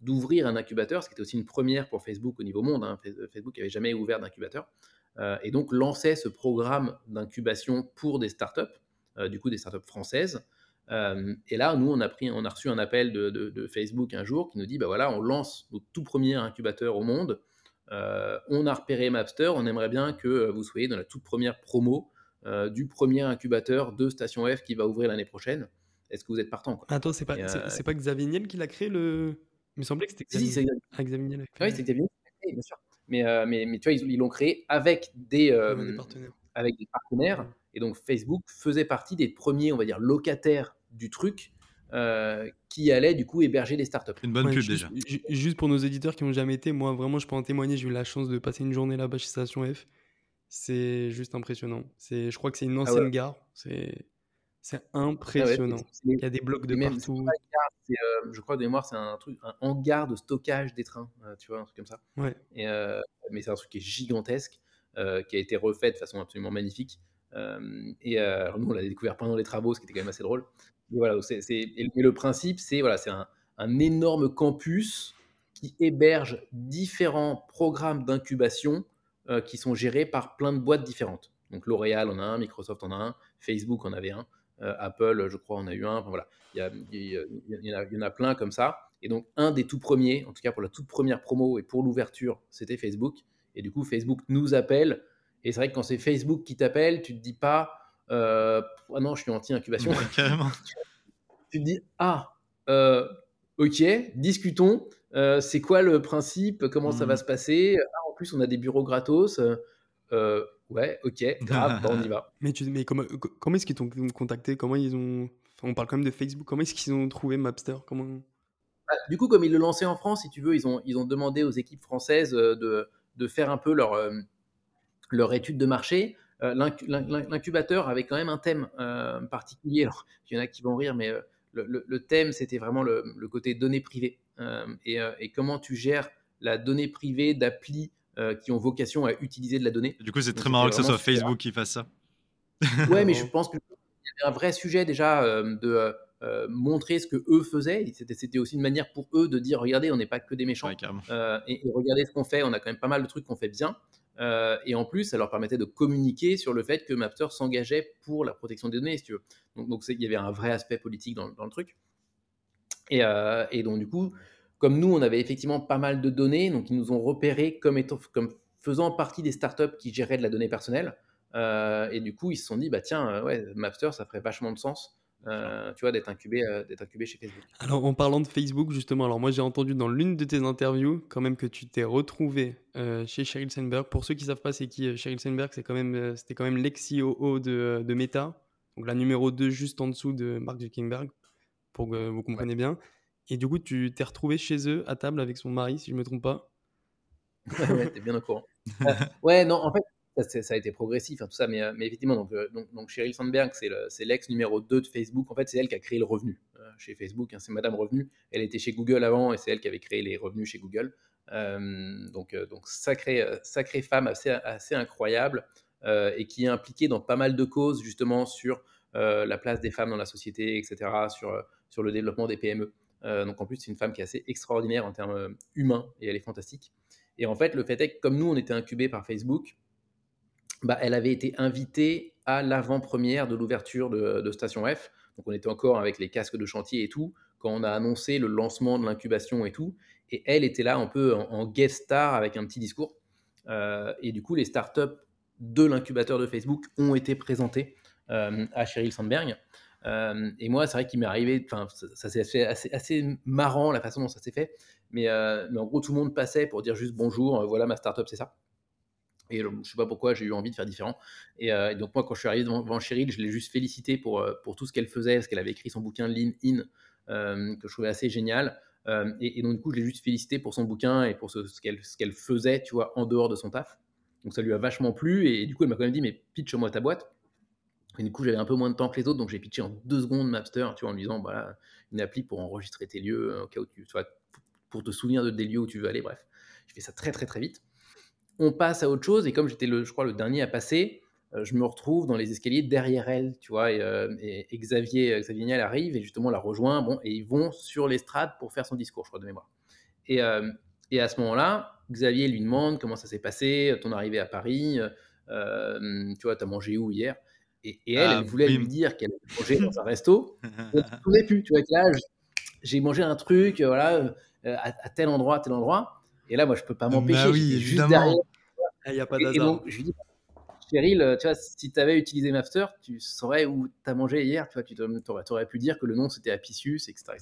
d'ouvrir un incubateur, ce qui était aussi une première pour Facebook au niveau monde. Hein. Facebook n'avait jamais ouvert d'incubateur. et donc lançait ce programme d'incubation pour des startups, du coup des startups françaises, euh, et là, nous, on a, pris, on a reçu un appel de, Facebook un jour qui nous dit, bah voilà, on lance notre tout premier incubateur au monde. Euh, on a repéré Mapster, on aimerait bien que vous soyez dans la toute première promo euh, du premier incubateur de Station F qui va ouvrir l'année prochaine. Est-ce que vous êtes partant Attends, c'est pas, c'est, pas Xavier Niel qui l'a créé le. Il me semblait que c'était Xavier, si, c'est ah, Xavier Niel. Oui, c'est Xavier Niel, bien sûr. Mais, mais, mais, tu vois, ils, l'ont créé avec des, des partenaires. avec des partenaires. Et donc Facebook faisait partie des premiers, on va dire, locataires du truc euh, qui allait du coup héberger des startups. Une bonne pub juste, déjà. Juste pour nos éditeurs qui n'ont jamais été, moi vraiment je peux en témoigner, j'ai eu la chance de passer une journée là-bas chez Station F. C'est juste impressionnant. C'est, je crois que c'est une ah ancienne gare. C'est, c'est impressionnant. Ah Il y a des blocs de partout. Euh, je crois de mémoire, c'est un truc, un hangar de stockage des trains, euh, tu vois, un truc comme ça. Ouais. Et, mais c'est un truc qui est gigantesque, qui a été refait de façon absolument magnifique. Et nous, on l'a découvert pendant les travaux, ce qui était quand même assez drôle. Et voilà, c'est, le principe, c'est voilà, un, énorme campus qui héberge différents programmes d'incubation qui sont gérés par plein de boîtes différentes. Donc L'Oréal en a un, Microsoft en a un, Facebook en avait un, Apple, je crois, en a eu un. Voilà, il y, en a plein comme ça. Et donc un des tout premiers, en tout cas pour la toute première promo et pour l'ouverture, c'était Facebook. Et du coup, Facebook nous appelle et c'est vrai que quand c'est Facebook qui t'appelle, tu te dis pas euh, ah non, je suis anti-incubation. tu te dis ah, euh, ok, discutons. Euh, c'est quoi le principe Comment ça va mmh. se passer? Ah, En plus, on a des bureaux gratos. ouais, ok, grave, on y va. Mais, tu, mais comment, comment est-ce qu'ils t'ont contacté? Comment ils ont. on parle quand même de Facebook. Comment est-ce qu'ils ont trouvé Mapster? Comment? Bah, Du coup, comme ils le lançaient en France, si tu veux, ils ont, ils ont demandé aux équipes françaises de, de faire un peu leur leur étude de marché, euh, l'incubateur avait quand même un thème euh, particulier. Alors, il y en a qui vont rire, mais euh, le, thème, c'était vraiment le, côté données privées et, comment tu gères la donnée privée d'applis qui ont vocation à utiliser de la donnée. Du coup, c'est très marrant que ce soit Facebook qui fasse ça. ouais, mais je pense qu'il y avait un vrai sujet déjà de montrer ce que eux faisaient. C'était aussi une manière pour eux de dire regardez, on n'est pas que des méchants. et, et, regardez ce qu'on fait, on a quand même pas mal de trucs qu'on fait bien. Euh, et en plus, ça leur permettait de communiquer sur le fait que Mapster s'engageait pour la protection des données. Donc, il y avait un vrai aspect politique dans, le truc. Euh, et, donc, du coup, comme nous, on avait effectivement pas mal de données, donc ils nous ont repérés comme faisant partie des startups qui géraient de la donnée personnelle. Euh, et du coup, ils se sont dit, bah tiens, ouais, Mapster, ça ferait vachement de sens euh, tu vois, d'être incubé, euh, d'être incubé chez Facebook. Alors, en parlant de Facebook, justement, alors moi j'ai entendu dans l'une de tes interviews quand même que tu t'es retrouvé euh, chez Sheryl Sandberg. Pour ceux qui savent pas c'est qui Sheryl Sandberg, c'est quand même, c'était quand même l'ex-CEO de, de, Meta, donc la numéro 2 juste en dessous de Mark Zuckerberg, pour que vous compreniez bien. Et du coup, tu t'es retrouvé chez eux à table avec son mari, si je me trompe pas. ouais, t'es bien au courant. ouais, non, en fait, ça, a été progressif, hein, tout ça, mais, euh, effectivement, donc, euh, donc, donc Sheryl Sandberg, c'est l'ex numéro 2 de Facebook. En fait, c'est elle qui a créé le revenu euh, chez Facebook. Hein, c'est Madame Revenu. Elle était chez Google avant et c'est elle qui avait créé les revenus chez Google. donc, donc sacrée, sacrée femme assez, assez incroyable et qui est impliquée dans pas mal de causes, justement, sur la place des femmes dans la société, etc., sur, sur le développement des PME. donc, en plus, c'est une femme qui est assez extraordinaire en termes humains et elle est fantastique. Et en fait, le fait est que comme nous, on était incubés par Facebook, bah, elle avait été invitée à l'avant-première de l'ouverture de, Station F. Donc on était encore avec les casques de chantier et tout, quand on a annoncé le lancement de l'incubation et tout. Et elle était là un peu en, guest star avec un petit discours. Euh, et du coup, les startups de l'incubateur de Facebook ont été présentées euh, à Sheryl Sandberg. Euh, et moi, c'est vrai qu'il m'est arrivé, enfin, ça, s'est fait assez, assez, marrant la façon dont ça s'est fait. Mais, mais, en gros, tout le monde passait pour dire juste bonjour, voilà ma startup, c'est ça. Et je sais pas pourquoi j'ai eu envie de faire différent. Et, donc moi, quand je suis arrivé devant, Cheryl, je l'ai juste félicité pour, pour tout ce qu'elle faisait, parce qu'elle avait écrit son bouquin Lean In, que je trouvais assez génial. et, donc du coup, je l'ai juste félicité pour son bouquin et pour ce, ce qu'elle faisait, tu vois, en dehors de son taf. Donc ça lui a vachement plu. Et, du coup, elle m'a quand même dit, mais pitch-moi ta boîte. Et du coup, j'avais un peu moins de temps que les autres, donc j'ai pitché en deux secondes Mapster, tu vois, en lui disant, voilà, une appli pour enregistrer tes lieux, au cas où tu, pour te souvenir de des lieux où tu veux aller, bref. J'ai fait ça très très très vite. On passe à autre chose. Et comme j'étais, le, je crois, le dernier à passer, euh, je me retrouve dans les escaliers derrière elle, tu vois. Et, euh, Xavier, Xavier Niel arrive et justement la rejoint. Bon, et ils vont sur l'estrade pour faire son discours, je crois, de mémoire. Et, et à ce moment-là, Xavier lui demande comment ça s'est passé, ton arrivée à Paris, tu vois, t'as mangé où hier? Et, elle, elle ah, voulait lui dire qu'elle avait mangé dans un resto. Elle ne plus, tu vois, là, j'ai mangé un truc, voilà, à, tel endroit, à tel endroit. Et là, moi, je peux pas m'empêcher. Bah oui, juste derrière. Il n'y a pas d'hasard. Et, donc, je lui dis, Cheryl, tu vois, si tu avais utilisé Mapster, tu saurais où tu as mangé hier. Tu vois, tu aurais, aurais, pu dire que le nom c'était Apicius, etc.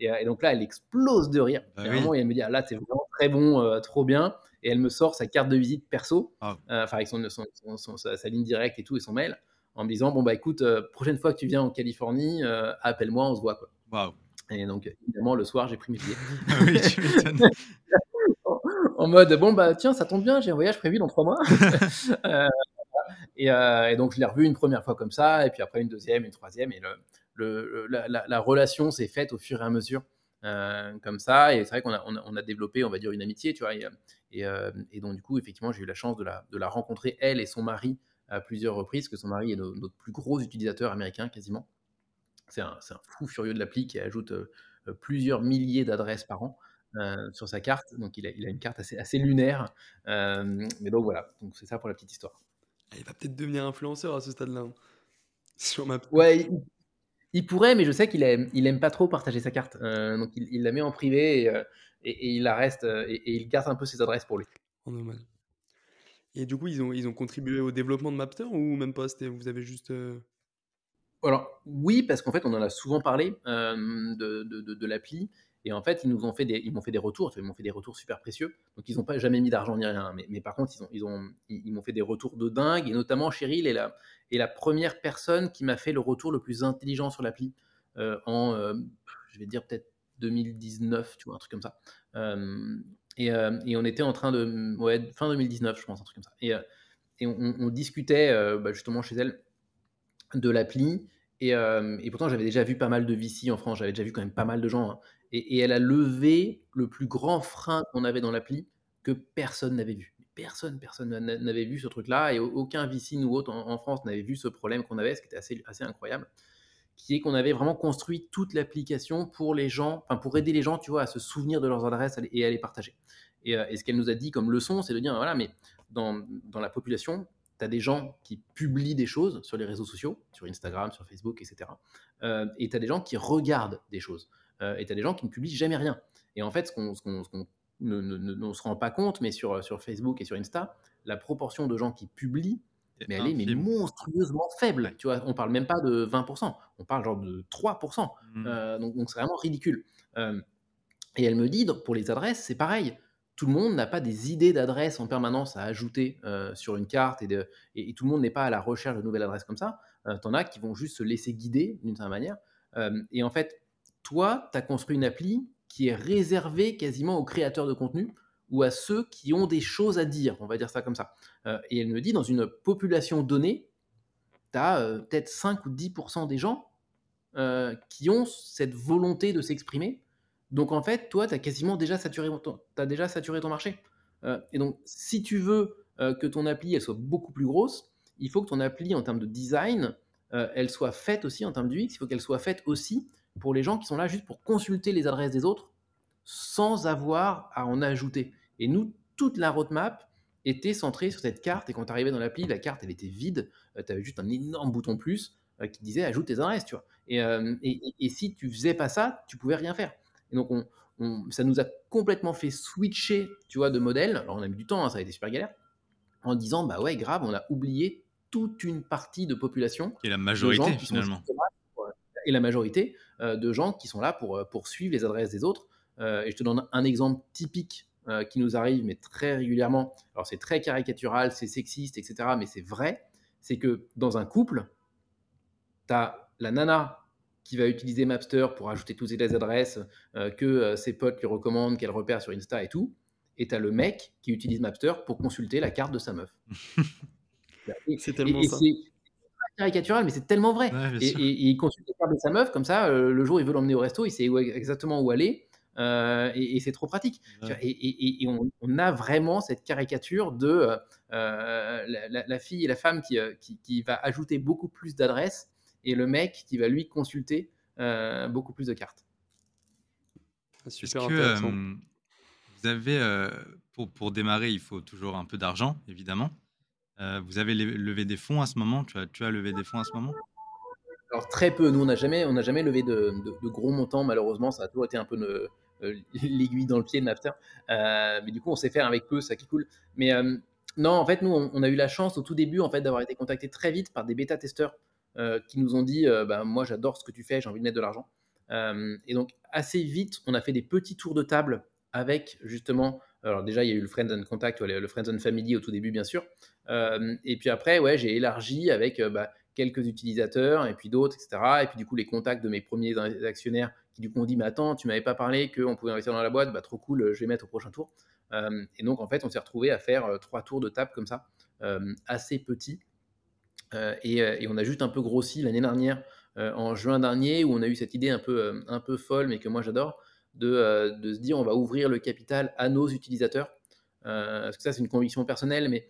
Et, et, donc là, elle explose de rire. Bah et, elle me dit, ah, là, c'est vraiment très bon, euh, trop bien. Et elle me sort sa carte de visite perso, ah. euh, enfin, avec son, son, sa, ligne directe et tout, et son mail, en me disant, bon, bah écoute, euh, prochaine fois que tu viens en Californie, appelle-moi, on se voit. Quoi. Et donc, évidemment, le soir, j'ai pris mes billets. Ah oui, tu m'étonnes. en mode, bon, bah tiens, ça tombe bien, j'ai un voyage prévu dans trois mois. euh, et, euh, et, donc, je l'ai revu une première fois comme ça, et puis après une deuxième, une troisième, et le, le, la, la, relation s'est faite au fur et à mesure. Euh, comme ça, et c'est vrai qu'on a, on a, développé, on va dire, une amitié, tu vois, et, et, et donc du coup, effectivement, j'ai eu la chance de la, de la rencontrer, elle et son mari, à plusieurs reprises, que son mari est notre plus gros utilisateur américain, quasiment. C'est un, un, fou furieux de l'appli qui ajoute plusieurs milliers d'adresses par an. Sur sa carte. Donc il a, il a, une carte assez, assez lunaire. mais donc voilà, donc c'est ça pour la petite histoire. Il va peut-être devenir influenceur à ce stade-là. Hein, sur ma... Ouais, il, pourrait, mais je sais qu'il aime, il aime pas trop partager sa carte. Euh, donc il, la met en privé et, euh, il la reste euh, et, il garde un peu ses adresses pour lui. En normal. Et du coup, ils ont, ils ont contribué au développement de Mapter ou même pas? Vous avez juste. Alors oui, parce qu'en fait, on en a souvent parlé de, de, de l'appli. Et en fait, ils nous ont fait des, ils m'ont fait des retours, ils m'ont fait des retours super précieux. Donc, ils n'ont pas jamais mis d'argent ni rien. Mais, mais, par contre, ils ont, ils ont, ils m'ont fait des retours de dingue. Et notamment, Cheryl est la, est la première personne qui m'a fait le retour le plus intelligent sur l'appli euh, en, euh, je vais dire peut-être 2019, tu vois, un truc comme ça. Euh, et, on était en train de, ouais, fin 2019, je pense, un truc comme ça. Et, on, discutait bah, justement chez elle de l'appli. Et, et, pourtant, j'avais déjà vu pas mal de VC en France, j'avais déjà vu quand même pas mal de gens hein, et, elle a levé le plus grand frein qu'on avait dans l'appli que personne n'avait vu. Personne, personne n'avait vu ce truc-là, et aucun VC ou autre en, France n'avait vu ce problème qu'on avait, ce qui était assez, incroyable, qui est qu'on avait vraiment construit toute l'application pour les gens, enfin pour aider les gens, tu vois, à se souvenir de leurs adresses et à les partager. Et, euh, ce qu'elle nous a dit comme leçon, c'est de dire, voilà, mais dans, dans la population, tu as des gens qui publient des choses sur les réseaux sociaux, sur Instagram, sur Facebook, etc. Euh, et tu as des gens qui regardent des choses. Euh, et tu as des gens qui ne publient jamais rien. Et en fait, ce qu'on ne, ne, se rend pas compte, mais sur, sur Facebook et sur Insta, la proportion de gens qui publient, mais elle est mais monstrueusement faible. Tu vois, on parle même pas de 20%, on parle genre de 3%. Mmh. Euh, donc, c'est vraiment ridicule. Euh, et elle me dit, pour les adresses, c'est pareil. Tout le monde n'a pas des idées d'adresses en permanence à ajouter sur une carte et, de, et, tout le monde n'est pas à la recherche de nouvelles adresses comme ça. tu en as qui vont juste se laisser guider d'une certaine manière. et en fait, toi, tu as construit une appli qui est réservée quasiment aux créateurs de contenu ou à ceux qui ont des choses à dire, on va dire ça comme ça. Euh, et elle me dit, dans une population donnée, tu as euh, peut-être 5 ou 10% des gens euh, qui ont cette volonté de s'exprimer. Donc en fait, toi, tu as quasiment déjà saturé ton, déjà saturé ton marché. et donc, si tu veux que ton appli elle soit beaucoup plus grosse, il faut que ton appli, en termes de design, elle soit faite aussi, en termes d'UX, il faut qu'elle soit faite aussi pour les gens qui sont là juste pour consulter les adresses des autres sans avoir à en ajouter. Et nous, toute la roadmap était centrée sur cette carte. Et quand tu arrivais dans l'appli, la carte, elle était vide. Euh, tu avais juste un énorme bouton plus euh, qui disait ajoute tes adresses, tu vois. Euh, et, et, si tu faisais pas ça, tu pouvais rien faire. Et donc, on, ça nous a complètement fait switcher, tu vois, de modèle. Alors, on a mis du temps, hein, ça a été super galère. En disant, bah ouais, grave, on a oublié toute une partie de population. Et la majorité, finalement et la majorité euh, de gens qui sont là pour, euh, pour suivre les adresses des autres. Euh, et je te donne un exemple typique qui nous arrive, mais très régulièrement. Alors c'est très caricatural, c'est sexiste, etc. Mais c'est vrai. C'est que dans un couple, tu as la nana qui va utiliser Mapster pour ajouter toutes les adresses que ses potes lui recommandent, qu'elle repère sur Insta et tout. Et tu as le mec qui utilise Mapster pour consulter la carte de sa meuf. c'est tellement ça caricatural, mais c'est tellement vrai. et, il consulte les cartes de sa meuf, comme ça, euh, le jour où il veut l'emmener au resto, il sait exactement où aller. et, c'est trop pratique. Et, on, a vraiment cette caricature de la, fille et la femme qui, qui, va ajouter beaucoup plus d'adresses et le mec qui va lui consulter beaucoup plus de cartes. Super intéressant. vous avez, pour, pour démarrer, il faut toujours un peu d'argent, évidemment. Vous avez levé des fonds à ce moment? Tu as, levé des fonds à ce moment? Alors très peu, nous on n'a jamais, jamais levé de, gros montants malheureusement, ça a toujours été un peu euh, l'aiguille dans le pied de Napster. Euh, mais du coup on sait faire avec peu, ça qui cool. Mais euh, non, en fait nous on, a eu la chance au tout début en fait d'avoir été contacté très vite par des bêta-testeurs qui nous ont dit, bah, moi j'adore ce que tu fais, j'ai envie de mettre de l'argent. et donc assez vite on a fait des petits tours de table avec justement alors déjà, il y a eu le Friends and Contact, le Friends and Family au tout début, bien sûr. Et puis après, ouais, j'ai élargi avec bah, quelques utilisateurs et puis d'autres, etc. Et puis du coup, les contacts de mes premiers actionnaires qui du coup ont dit, mais attends, tu m'avais pas parlé qu'on pouvait investir dans la boîte, bah trop cool, je vais mettre au prochain tour. Euh, et donc en fait, on s'est retrouvé à faire euh, trois tours de table comme ça, euh, assez petits. Et, on a juste un peu grossi l'année dernière, en juin dernier, où on a eu cette idée un peu, un peu folle, mais que moi j'adore, de, de, se dire on va ouvrir le capital à nos utilisateurs. parce que ça, c'est une conviction personnelle, mais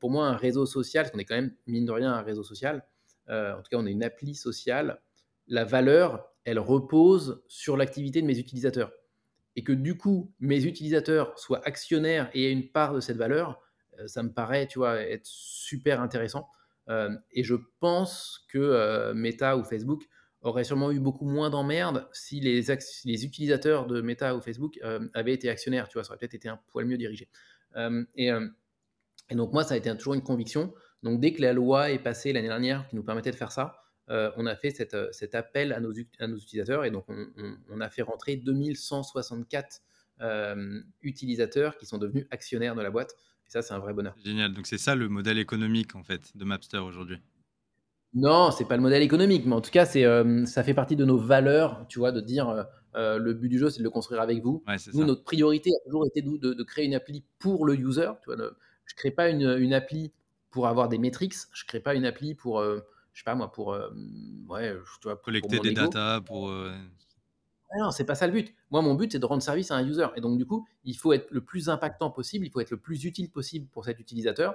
pour moi, un réseau social, parce qu'on est quand même, mine de rien, un réseau social, euh, en tout cas on est une appli sociale, la valeur, elle repose sur l'activité de mes utilisateurs. Et que du coup, mes utilisateurs soient actionnaires et aient une part de cette valeur, euh, ça me paraît, tu vois, être super intéressant. Euh, et je pense que Meta ou Facebook auraient sûrement eu beaucoup moins d'emmerdes si les, les, utilisateurs de Meta ou Facebook avaient été actionnaires, tu vois, ça aurait peut-être été un poil mieux dirigé. Et, et, donc moi, ça a été toujours une conviction donc dès que la loi est passée l'année dernière qui nous permettait de faire ça, euh, on a fait euh, cet appel à nos, utilisateurs et donc on, a fait rentrer 2164 euh, utilisateurs qui sont devenus actionnaires de la boîte. Et ça, c'est un vrai bonheur. Génial. Donc c'est ça le modèle économique en fait de Mapster aujourd'hui? Non, c'est pas le modèle économique, mais en tout cas, c'est ça fait partie de nos valeurs, tu vois, de dire le but du jeu, c'est de le construire avec vous. nous, notre priorité a toujours été de, de, créer une appli pour le user. Tu vois, je crée pas une, une appli pour avoir des métriques. Je ne crée pas une appli pour, euh, je sais pas moi, pour, euh, ouais, collecter des data, pour. Euh, non, c'est pas ça le but. Moi, mon but, c'est de rendre service à un user. Et donc, du coup, il faut être le plus impactant possible, il faut être le plus utile possible pour cet utilisateur.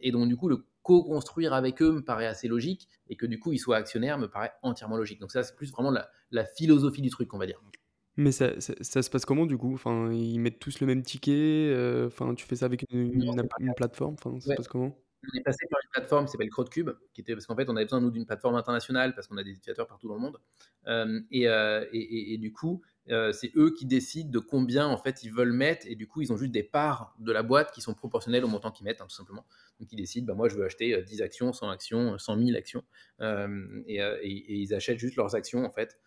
et donc, du coup, le co-construire avec eux me paraît assez logique. Et que du coup, ils soient actionnaires me paraît entièrement logique. Donc, ça, c'est plus vraiment la, philosophie du truc, on va dire. Mais ça, ça, se passe comment du coup? Enfin, Ils mettent tous le même ticket Enfin, Tu fais ça avec une, plateforme? Enfin, Ça se passe comment? On est passé par une plateforme qui s'appelle CrowdCube, qui était parce qu'en fait, on avait besoin nous d'une plateforme internationale parce qu'on a des utilisateurs partout dans le monde. Euh, euh, et, du coup, euh, c'est eux qui décident de combien en fait ils veulent mettre, et du coup, ils ont juste des parts de la boîte qui sont proportionnelles au montant qu'ils mettent, hein, tout simplement. Donc, ils décident, bah, moi, je veux acheter 10 actions, 100 actions, 100 000 actions, et, ils achètent juste leurs actions en fait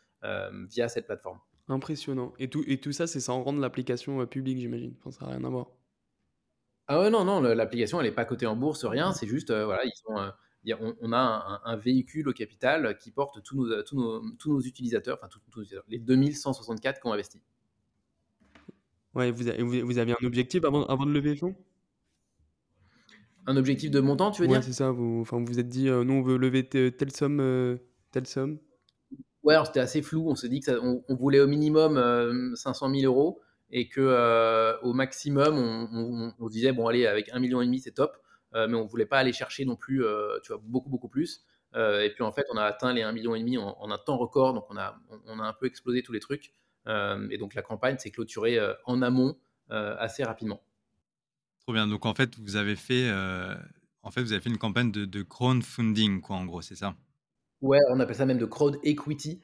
via cette plateforme. Impressionnant. Et tout, et tout ça, c'est sans rendre l'application publique, j'imagine. Enfin, ça n'a rien à voir. Ah ouais, non, non, l'application, elle n'est pas cotée en bourse, rien. C'est juste, euh, voilà, ils sont, euh, on, a un, véhicule au capital qui porte tous nos, tous nos, tous nos utilisateurs, enfin, les 2164 qui ont investi. Ouais, vous, avez, vous aviez un objectif avant, avant de lever le fonds? Un objectif de montant, tu veux ouais, dire? c'est ça. Vous enfin, vous êtes dit, euh, nous, on veut lever telle somme, telle somme Ouais, c'était assez flou. On s'est dit qu'on on voulait au minimum 500 000 euros et que euh, au maximum on, disait bon allez avec un million et demi c'est top. Euh, mais on voulait pas aller chercher non plus euh, tu vois beaucoup beaucoup plus. Et puis en fait on a atteint les 1 million et demi en, un temps record. Donc on a on, a un peu explosé tous les trucs. Et donc la campagne s'est clôturée en amont assez rapidement. Trop bien. Donc en fait vous avez fait en fait vous avez fait une campagne de, de crowdfunding quoi en gros c'est ça? Ouais on appelle ça même de crowd equity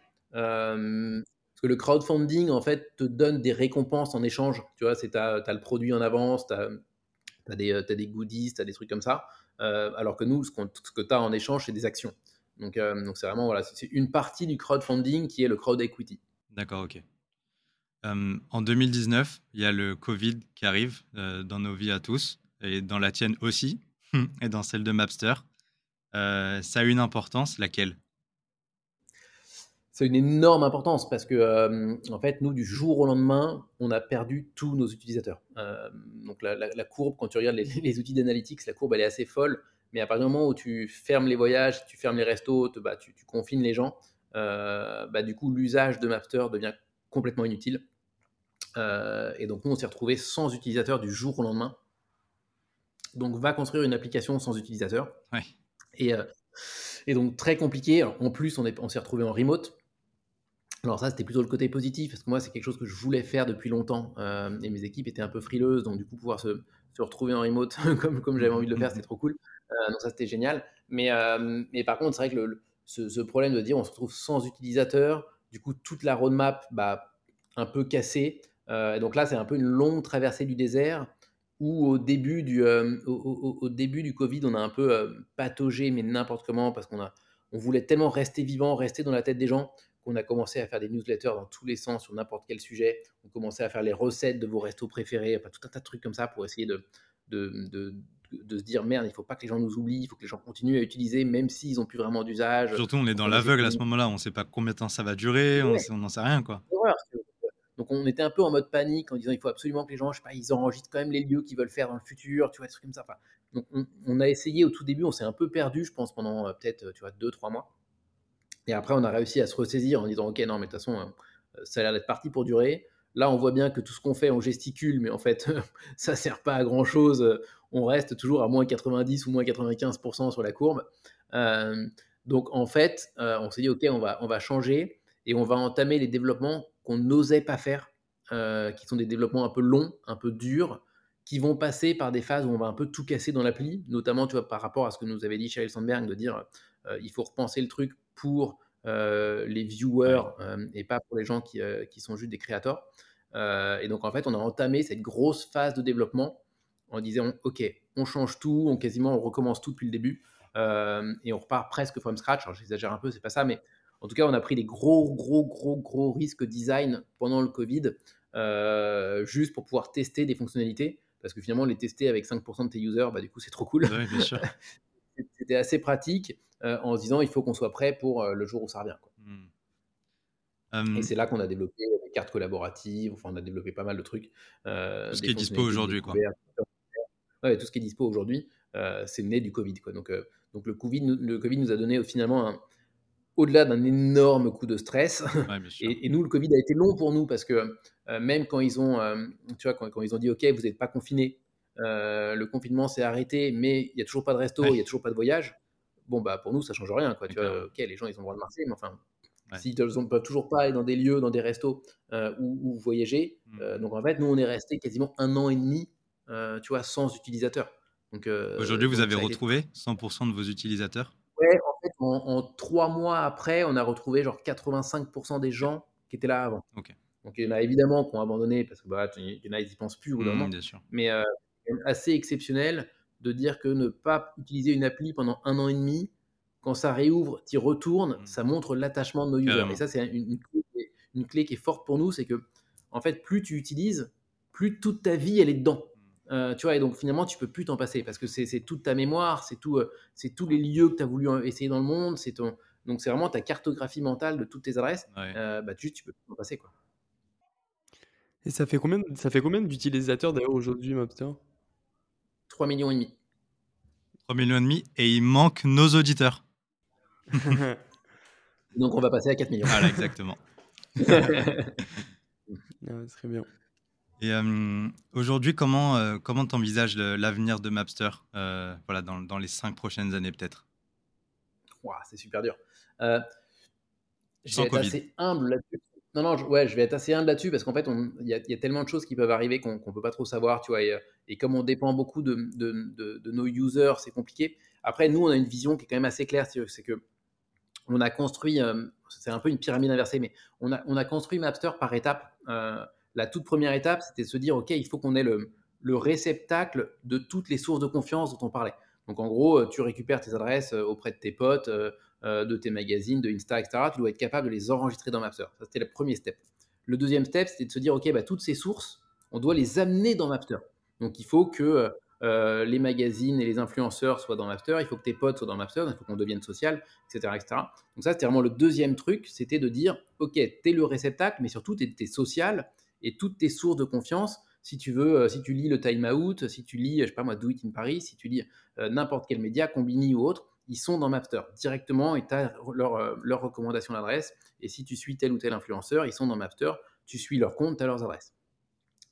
parce que le crowdfunding, en fait, te donne des récompenses en échange. Tu vois, tu as, le produit en avance, tu as, des, as des goodies, tu as des trucs comme ça. Euh, alors que nous, ce, que tu as en échange, c'est des actions. Donc, euh, donc c'est vraiment voilà, c'est une partie du crowdfunding qui est le crowd equity. D'accord, ok. Euh, en 2019, il y a le Covid qui arrive dans nos vies à tous, et dans la tienne aussi, et dans celle de Mapster. ça a une importance, laquelle? C'est une énorme importance parce que, euh, en fait, nous, du jour au lendemain, on a perdu tous nos utilisateurs. Euh, donc, la, courbe, quand tu regardes les, outils d'analytics, la courbe, elle est assez folle. Mais à partir du moment où tu fermes les voyages, tu fermes les restos, bah, tu, confines les gens, euh, bah, du coup, l'usage de Mapster devient complètement inutile. et donc, nous, on s'est retrouvé sans utilisateur du jour au lendemain. Donc, va construire une application sans utilisateur. Et, et, donc, très compliqué. en plus, on, on s'est retrouvé en remote. Alors ça, c'était plutôt le côté positif, parce que moi, c'est quelque chose que je voulais faire depuis longtemps, euh, et mes équipes étaient un peu frileuses, donc du coup, pouvoir se, retrouver en remote comme, comme j'avais envie de le faire, c'était trop cool. Euh, donc ça, c'était génial. Mais, euh, mais par contre, c'est vrai que ce, problème de dire on se retrouve sans utilisateur, du coup, toute la roadmap, bah, un peu cassée. et donc là, c'est un peu une longue traversée du désert, où au début du, au, au, début du Covid, on a un peu pataugé, mais n'importe comment, parce qu'on a on voulait tellement rester vivant, rester dans la tête des gens, on a commencé à faire des newsletters dans tous les sens sur n'importe quel sujet. On commençait à faire les recettes de vos restos préférés, enfin, tout un tas de trucs comme ça pour essayer de, de, se dire merde, il faut pas que les gens nous oublient, il faut que les gens continuent à utiliser, même s'ils n'ont plus vraiment d'usage. Surtout, on est dans l'aveugle à ce moment-là, on ne sait pas combien de temps ça va durer, on n'en sait rien. quoi. Donc on était un peu en mode panique en disant il faut absolument que les gens, je sais pas, ils enregistrent quand même les lieux qu'ils veulent faire dans le futur, tu vois, des trucs comme ça. donc on, a essayé au tout début, on s'est un peu perdu, je pense, pendant euh, peut-être, tu vois, deux, trois mois. Et après, on a réussi à se ressaisir en disant, OK, non, mais de toute façon, hein, ça a l'air d'être parti pour durer. Là, on voit bien que tout ce qu'on fait, on gesticule, mais en fait, ça ne sert pas à grand-chose. On reste toujours à moins 90 ou moins 95% sur la courbe. Euh, donc, en fait, euh, on s'est dit, OK, on va, on va changer et on va entamer les développements qu'on n'osait pas faire, euh, qui sont des développements un peu longs, un peu durs, qui vont passer par des phases où on va un peu tout casser dans l'appli, notamment tu vois, par rapport à ce que nous avait dit Sheryl Sandberg, de dire il faut repenser le truc pour euh, les viewers euh, et pas pour les gens qui, euh, qui sont juste des créateurs. et donc en fait, on a entamé cette grosse phase de développement en disant ok, on change tout, on quasiment on recommence tout depuis le début et on repart presque from scratch. Alors j'exagère un peu, c'est pas ça, mais en tout cas, on a pris des gros, gros, gros, gros risques design pendant le Covid, juste pour pouvoir tester des fonctionnalités. Parce que finalement, les tester avec 5% de tes users, bah, du coup, c'est trop cool. C'était assez pratique. Euh, en se disant il faut qu'on soit prêt pour euh, le jour où ça revient. Mmh. Et c'est là qu'on a développé des cartes collaboratives, enfin on a développé pas mal de trucs. Euh, tout ce qui est dispo aujourd'hui. Quoi. Ouais, tout ce qui est dispo aujourd'hui, c'est né du Covid. Quoi. Donc, donc le, COVID, le Covid nous a donné finalement au-delà d'un énorme coup de stress. et, nous, le Covid a été long pour nous parce que même quand ils ont, tu vois, quand, quand, ils ont dit OK, vous n'êtes pas confinés, le confinement s'est arrêté, mais il n'y a toujours pas de resto, il n'y a toujours pas de voyage bon, bah, pour nous, ça change rien. Quoi. Tu vois, ok, les gens, ils ont le droit de marcher, mais enfin, s'ils ne peuvent toujours pas aller dans des lieux, dans des restos euh, ou, voyager, mmh. euh, donc en fait, nous, on est resté quasiment un an et demi, euh, tu vois, sans utilisateurs. Donc, Aujourd'hui, vous avez retrouvé 100% de vos utilisateurs? Ouais, en fait, en, trois mois après, on a retrouvé genre 85% des gens qui étaient là avant. Donc, il y en a évidemment qui ont abandonné parce que bah, il y en a, ils n'y pensent plus au bout mmh, sûr. Mais assez exceptionnel de dire que ne pas utiliser une appli pendant un an et demi, quand ça réouvre, tu retournes, mmh. ça montre l'attachement de nos users. Et ça, c'est une, clé qui est forte pour nous, c'est que, en fait, plus tu utilises, plus toute ta vie, elle est dedans. Mmh. Euh, tu vois, et donc finalement, tu peux plus t'en passer parce que c'est toute ta mémoire, c'est tout, euh, c'est tous les lieux que tu as voulu essayer dans le monde, c'est ton, donc c'est vraiment ta cartographie mentale de toutes tes adresses. Euh, bah, tu, tu peux plus t'en passer quoi. Et ça fait combien, ça fait combien d'utilisateurs d'ailleurs aujourd'hui, Mapster? 3 millions et demi. 3 millions et demi et il manque nos auditeurs. Donc on va passer à 4 millions. Voilà, exactement. Ah, très bien. Et euh, aujourd'hui, comment euh, comment t'envisages l'avenir de Mapster euh, voilà, dans, dans, les 5 prochaines années peut-être? C'est super dur. Euh, je vais être assez humble là-dessus. Non, non, je, ouais, je vais être assez humble là-dessus parce qu'en fait, il y, a tellement de choses qui peuvent arriver qu'on ne peut pas trop savoir, tu vois. Et, euh, comme on dépend beaucoup de, nos users, c'est compliqué. Après, nous, on a une vision qui est quand même assez claire, c'est que on a construit, euh, c'est un peu une pyramide inversée, mais on a, on a construit Mapster par étapes. Euh, la toute première étape, c'était de se dire, OK, il faut qu'on ait le, le réceptacle de toutes les sources de confiance dont on parlait. Donc en gros, tu récupères tes adresses auprès de tes potes, de tes magazines, de Insta, etc. Tu dois être capable de les enregistrer dans Mapster. Ça, c'était le premier step. Le deuxième step, c'était de se dire, OK, bah, toutes ces sources, on doit les amener dans Mapster. Donc, il faut que euh, les magazines et les influenceurs soient dans Mapster, il faut que tes potes soient dans Mapster, il faut qu'on devienne social, etc., etc. Donc ça, c'était vraiment le deuxième truc, c'était de dire, OK, tu es le réceptacle, mais surtout, tu es, social et toutes tes sources de confiance, si tu veux, euh, si tu lis le Time Out, si tu lis, je sais pas moi, Do It in Paris, si tu lis n'importe quel média, Combini ou autre, ils sont dans Mapster directement et tu as leur, euh, leur recommandation d'adresse. Et si tu suis tel ou tel influenceur, ils sont dans Mapster, tu suis leur compte, tu as leurs adresses.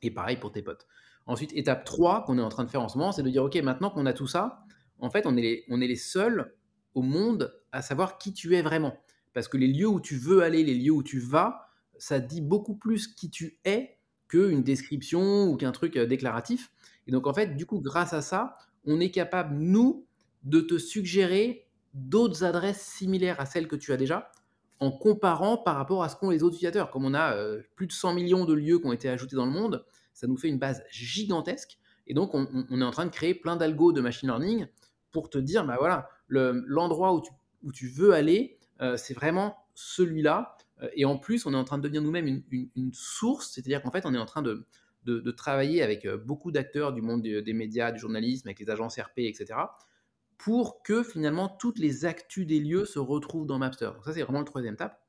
Et pareil pour tes potes. Ensuite, étape 3 qu'on est en train de faire en ce moment, c'est de dire, OK, maintenant qu'on a tout ça, en fait, on est les, on est les seuls au monde à savoir qui tu es vraiment. Parce que les lieux où tu veux aller, les lieux où tu vas, ça dit beaucoup plus qui tu es qu'une description ou qu'un truc euh, déclaratif. Et donc, en fait, du coup, grâce à ça, on est capable, nous, de te suggérer d'autres adresses similaires à celles que tu as déjà en comparant par rapport à ce qu'ont les autres utilisateurs. Comme on a euh, plus de 100 millions de lieux qui ont été ajoutés dans le monde, ça nous fait une base gigantesque. Et donc, on, est en train de créer plein d'algos de machine learning pour te dire, bah voilà, l'endroit où, tu, où tu veux aller, euh, c'est vraiment celui-là. Euh, et en plus, on est en train de devenir nous-mêmes une, source, c'est-à-dire qu'en fait, on est en train de, de, travailler avec beaucoup d'acteurs du monde des, médias, du journalisme, avec les agences RP, etc., pour que finalement toutes les actus des lieux se retrouvent dans Mapster. Donc ça, c'est vraiment le troisième étape.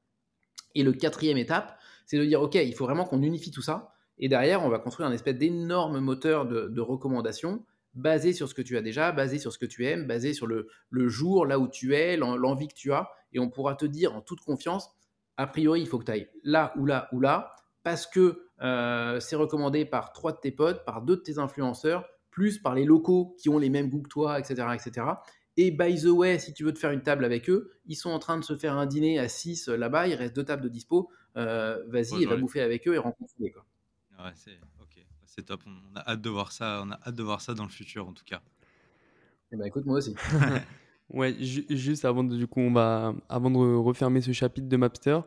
Et le quatrième étape, c'est de dire, OK, il faut vraiment qu'on unifie tout ça. Et derrière, on va construire un espèce d'énorme moteur de, recommandations basé sur ce que tu as déjà, basé sur ce que tu aimes, basé sur le, jour, là où tu es, l'envie que tu as. Et on pourra te dire en toute confiance, a priori, il faut que tu ailles là ou là ou là, parce que euh, c'est recommandé par trois de tes potes, par deux de tes influenceurs, plus par les locaux qui ont les mêmes goûts que toi, etc., etc. Et by the way, si tu veux te faire une table avec eux, ils sont en train de se faire un dîner à 6 euh, là-bas, il reste deux tables de dispo. Euh, vas-y et va bouffer avec eux et rencontrer. Quoi. Ouais, c'est top. On a hâte de voir ça. On a hâte de voir ça dans le futur, en tout cas. Eh ben, écoute, moi aussi. ouais, juste avant de, du coup, on va, avant de refermer ce chapitre de Mapster,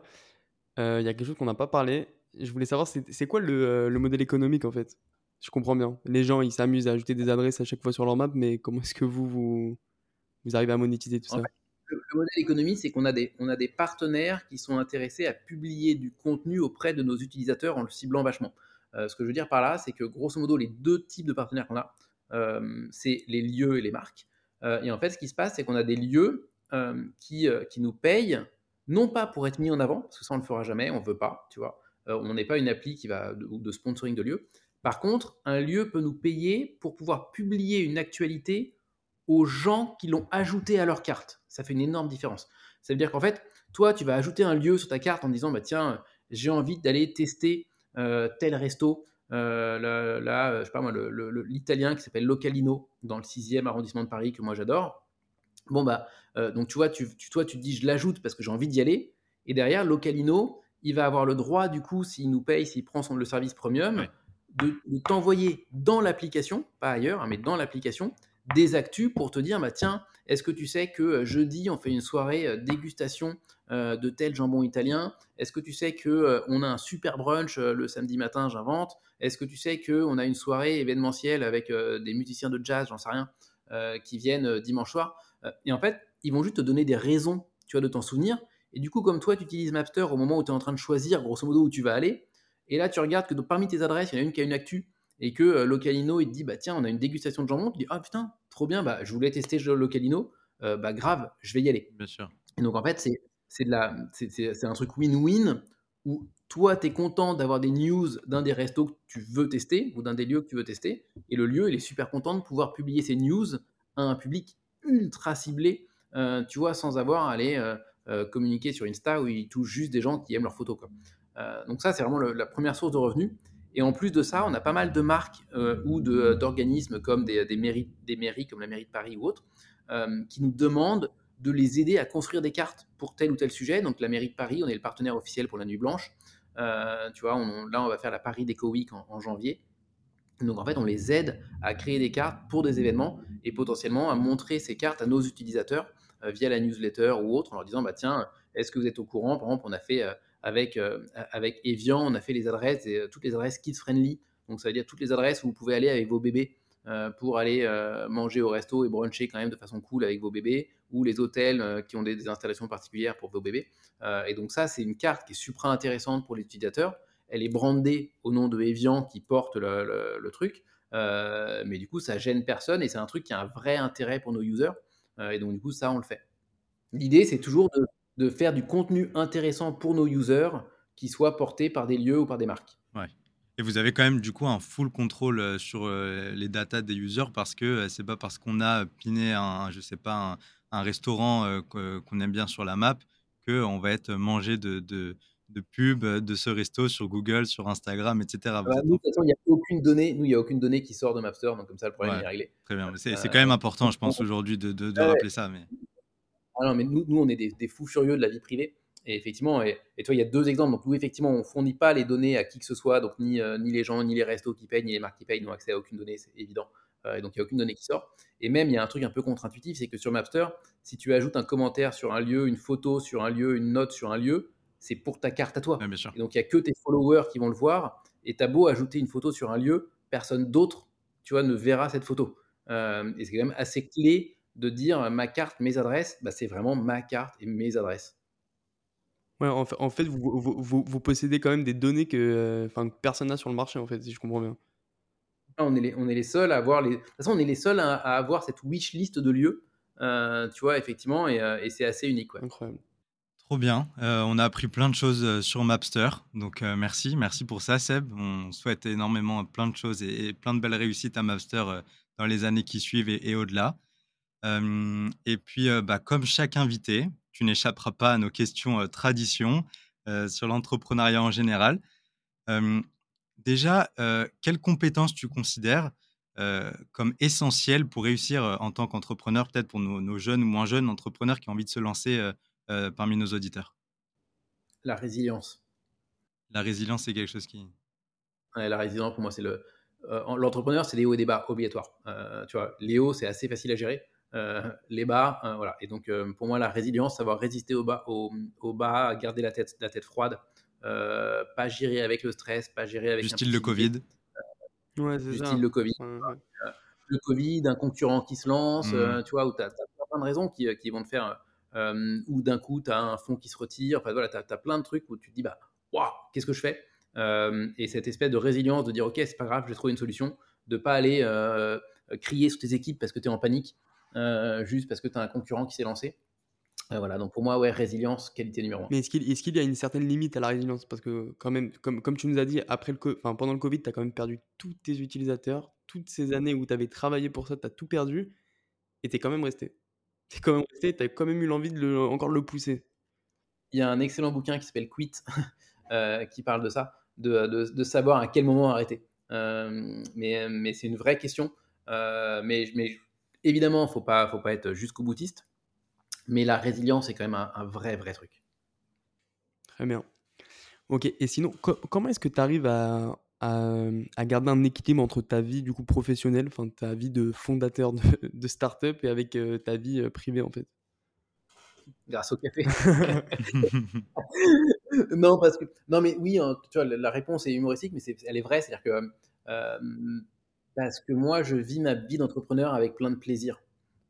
euh, il y a quelque chose qu'on n'a pas parlé. Je voulais savoir, c'est quoi le, le modèle économique en fait? Je comprends bien. Les gens, ils s'amusent à ajouter des adresses à chaque fois sur leur map, mais comment est-ce que vous, vous, vous, arrivez à monétiser tout ça le, modèle économique, c'est qu'on a des, on a des partenaires qui sont intéressés à publier du contenu auprès de nos utilisateurs en le ciblant vachement. Euh, ce que je veux dire par là, c'est que grosso modo, les deux types de partenaires qu'on a, euh, c'est les lieux et les marques. Euh, et en fait, ce qui se passe, c'est qu'on a des lieux qui, qui nous payent, non pas pour être mis en avant, parce que ça, on ne le fera jamais, on ne veut pas, tu vois. on n'est pas une appli qui va de, de sponsoring de lieux, par contre, un lieu peut nous payer pour pouvoir publier une actualité aux gens qui l'ont ajouté à leur carte. Ça fait une énorme différence. Ça veut dire qu'en fait, toi, tu vas ajouter un lieu sur ta carte en disant, bah, tiens, j'ai envie d'aller tester euh, tel resto. Euh, là, euh, je sais pas moi, l'italien qui s'appelle Localino dans le 6e arrondissement de Paris que moi j'adore. Bon bah, donc tu vois, tu, toi tu te dis je l'ajoute parce que j'ai envie d'y aller. Et derrière, Localino, il va avoir le droit du coup, s'il nous paye, s'il prend son, le service premium, de, t'envoyer dans l'application, pas ailleurs, hein, mais dans l'application, des actus pour te dire, bah, tiens, est-ce que tu sais que euh, jeudi, on fait une soirée euh, dégustation euh, de tel jambon italien? Est-ce que tu sais que on a un super brunch le samedi matin, j'invente? Est-ce que tu sais qu'on a une soirée événementielle avec des musiciens de jazz, j'en sais rien, qui viennent dimanche soir? Et en fait, ils vont juste te donner des raisons, tu vois, de t'en souvenir. Et du coup, comme toi, tu utilises Mapster au moment où tu es en train de choisir, grosso modo, où tu vas aller, et là, tu regardes que parmi tes adresses, il y en a une qui a une actu et que euh, Localino, il te dit, bah tiens, on a une dégustation de jambon. Tu dis, ah putain, trop bien, bah je voulais tester Localino, euh, bah grave, je vais y aller. Bien sûr. Et donc en fait, c'est, c'est, de la, c'est, un truc win-win où toi, tu es content d'avoir des news d'un des restos que tu veux tester ou d'un des lieux que tu veux tester. Et le lieu, il est super content de pouvoir publier ces news à un public ultra ciblé, euh, tu vois, sans avoir à aller communiquer sur Insta où il touche juste des gens qui aiment leurs photos. Quoi. Euh, donc ça, c'est vraiment la première source de revenus. Et en plus de ça, on a pas mal de marques euh, ou d'organismes comme des, mairies, des mairies comme la mairie de Paris ou autres, euh, qui nous demandent de les aider à construire des cartes pour tel ou tel sujet. Donc la mairie de Paris, on est le partenaire officiel pour la Nuit Blanche. tu vois, là, on va faire la Paris Déco Week en, janvier. Donc en fait, on les aide à créer des cartes pour des événements et potentiellement à montrer ces cartes à nos utilisateurs via la newsletter ou autre en leur disant, bah tiens, est-ce que vous êtes au courant? Par exemple, on a fait avec, euh, avec Evian, on a fait les adresses, et, euh, toutes les adresses kids-friendly. Donc, ça veut dire toutes les adresses où vous pouvez aller avec vos bébés euh, pour aller manger au resto et bruncher quand même de façon cool avec vos bébés, ou les hôtels qui ont des, installations particulières pour vos bébés. et donc, ça, c'est une carte qui est super intéressante pour les utilisateurs. Elle est brandée au nom de Evian qui porte le, truc. mais du coup, ça gêne personne et c'est un truc qui a un vrai intérêt pour nos users. et donc, du coup, ça, on le fait. L'idée, c'est toujours de de faire du contenu intéressant pour nos users qui soit porté par des lieux ou par des marques. Ouais. Et vous avez quand même du coup un full contrôle euh, sur euh, les datas des users parce que euh, c'est pas parce qu'on a piné un, je sais pas, un, restaurant qu'on aime bien sur la map qu'on va être mangé de, de pub de ce resto sur Google, sur Instagram, etc. Bah, nous, de toute façon, il n'y a aucune donnée. Nous, il y a aucune donnée qui sort de Mapster, donc comme ça, le problème est réglé. Très bien. C'est quand même important, je pense, aujourd'hui de, de, rappeler ça. Mais... Ah non, mais nous, nous on est des, des, fous furieux de la vie privée. Et effectivement, et, toi, il y a deux exemples. Donc, nous, effectivement, on ne fournit pas les données à qui que ce soit, donc ni, ni les gens, ni les restos qui payent, ni les marques qui payent n'ont accès à aucune donnée, c'est évident. Euh, et donc, il n'y a aucune donnée qui sort. Et même, il y a un truc un peu contre-intuitif, c'est que sur Mapster, si tu ajoutes un commentaire sur un lieu, une photo sur un lieu, une note sur un lieu, c'est pour ta carte à toi. bien sûr. Et donc, il n'y a que tes followers qui vont le voir. Et tu as beau ajouter une photo sur un lieu, personne d'autre, tu vois, ne verra cette photo. Euh, et c'est quand même assez clé de dire ma carte, mes adresses, bah, c'est vraiment ma carte et mes adresses. Ouais, en fait, en fait vous, vous, vous, possédez quand même des données que, euh, que personne n'a sur le marché, en fait, si je comprends bien on est les, on est les seuls à avoir les. De toute façon, on est les seuls à, avoir cette wish list de lieux, euh, tu vois, effectivement, et, euh, c'est assez unique. Incroyable. Trop bien. Euh, on a appris plein de choses sur Mapster. Donc merci, merci pour ça, Seb. On souhaite énormément plein de choses et, plein de belles réussites à Mapster dans les années qui suivent et, au-delà. Et puis, bah, comme chaque invité, tu n'échapperas pas à nos questions tradition sur l'entrepreneuriat en général. Déjà, quelles compétences tu considères euh, comme essentielles pour réussir euh, en tant qu'entrepreneur, peut-être pour nos, jeunes ou moins jeunes entrepreneurs qui ont envie de se lancer parmi nos auditeurs? La résilience. La résilience, c'est quelque chose qui. la résilience, pour moi, c'est le. L'entrepreneur, c'est les hauts et des bas obligatoires. tu vois, les hauts, c'est assez facile à gérer. Les bas, voilà. Et donc, pour moi, la résilience, savoir résister au bas, au, bas garder la tête, la tête froide, euh, pas gérer avec le stress, pas gérer avec. Du style le Covid. Euh, ouais, du style le Covid. Le Covid, un concurrent qui se lance, euh, mmh. tu vois, où tu as, plein de raisons qui, qui vont te faire. ou d'un coup, tu as un fonds qui se retire. Enfin, voilà, tu as, plein de trucs où tu te dis, bah, waouh, qu'est-ce que je fais? Et cette espèce de résilience de dire, ok, c'est pas grave, je vais trouver une solution, de pas aller crier sur tes équipes parce que tu es en panique, juste parce que tu as un concurrent qui s'est lancé voilà, donc pour moi, ouais, résilience, qualité numéro un. Mais est-ce qu'il est y a une certaine limite à la résilience? Parce que quand même, comme, comme tu nous as dit, après le, enfin, pendant le Covid, tu as quand même perdu tous tes utilisateurs, toutes ces années où tu avais travaillé pour ça, tu as tout perdu, et tu es quand même resté. Tu es quand même resté, tu as quand même eu l'envie de le, encore le pousser. Il y a un excellent bouquin qui s'appelle Quit, euh, qui parle de ça, de, de, de, savoir à quel moment arrêter. Euh, mais mais c'est une vraie question. Euh, mais, mais évidemment, il ne faut pas, faut pas être jusqu'au boutiste. Mais la résilience est quand même un, vrai, vrai truc. Très bien. Ok, et sinon, comment est-ce que tu arrives à, à, garder un équilibre entre ta vie du coup professionnelle, enfin ta vie de fondateur de, de start-up et avec euh, ta vie euh, privée en fait? Grâce au café. non, parce que non, mais oui, hein, tu vois, la réponse est humoristique, mais elle est vraie, c'est-à-dire que euh, parce que moi, je vis ma vie d'entrepreneur avec plein de plaisir,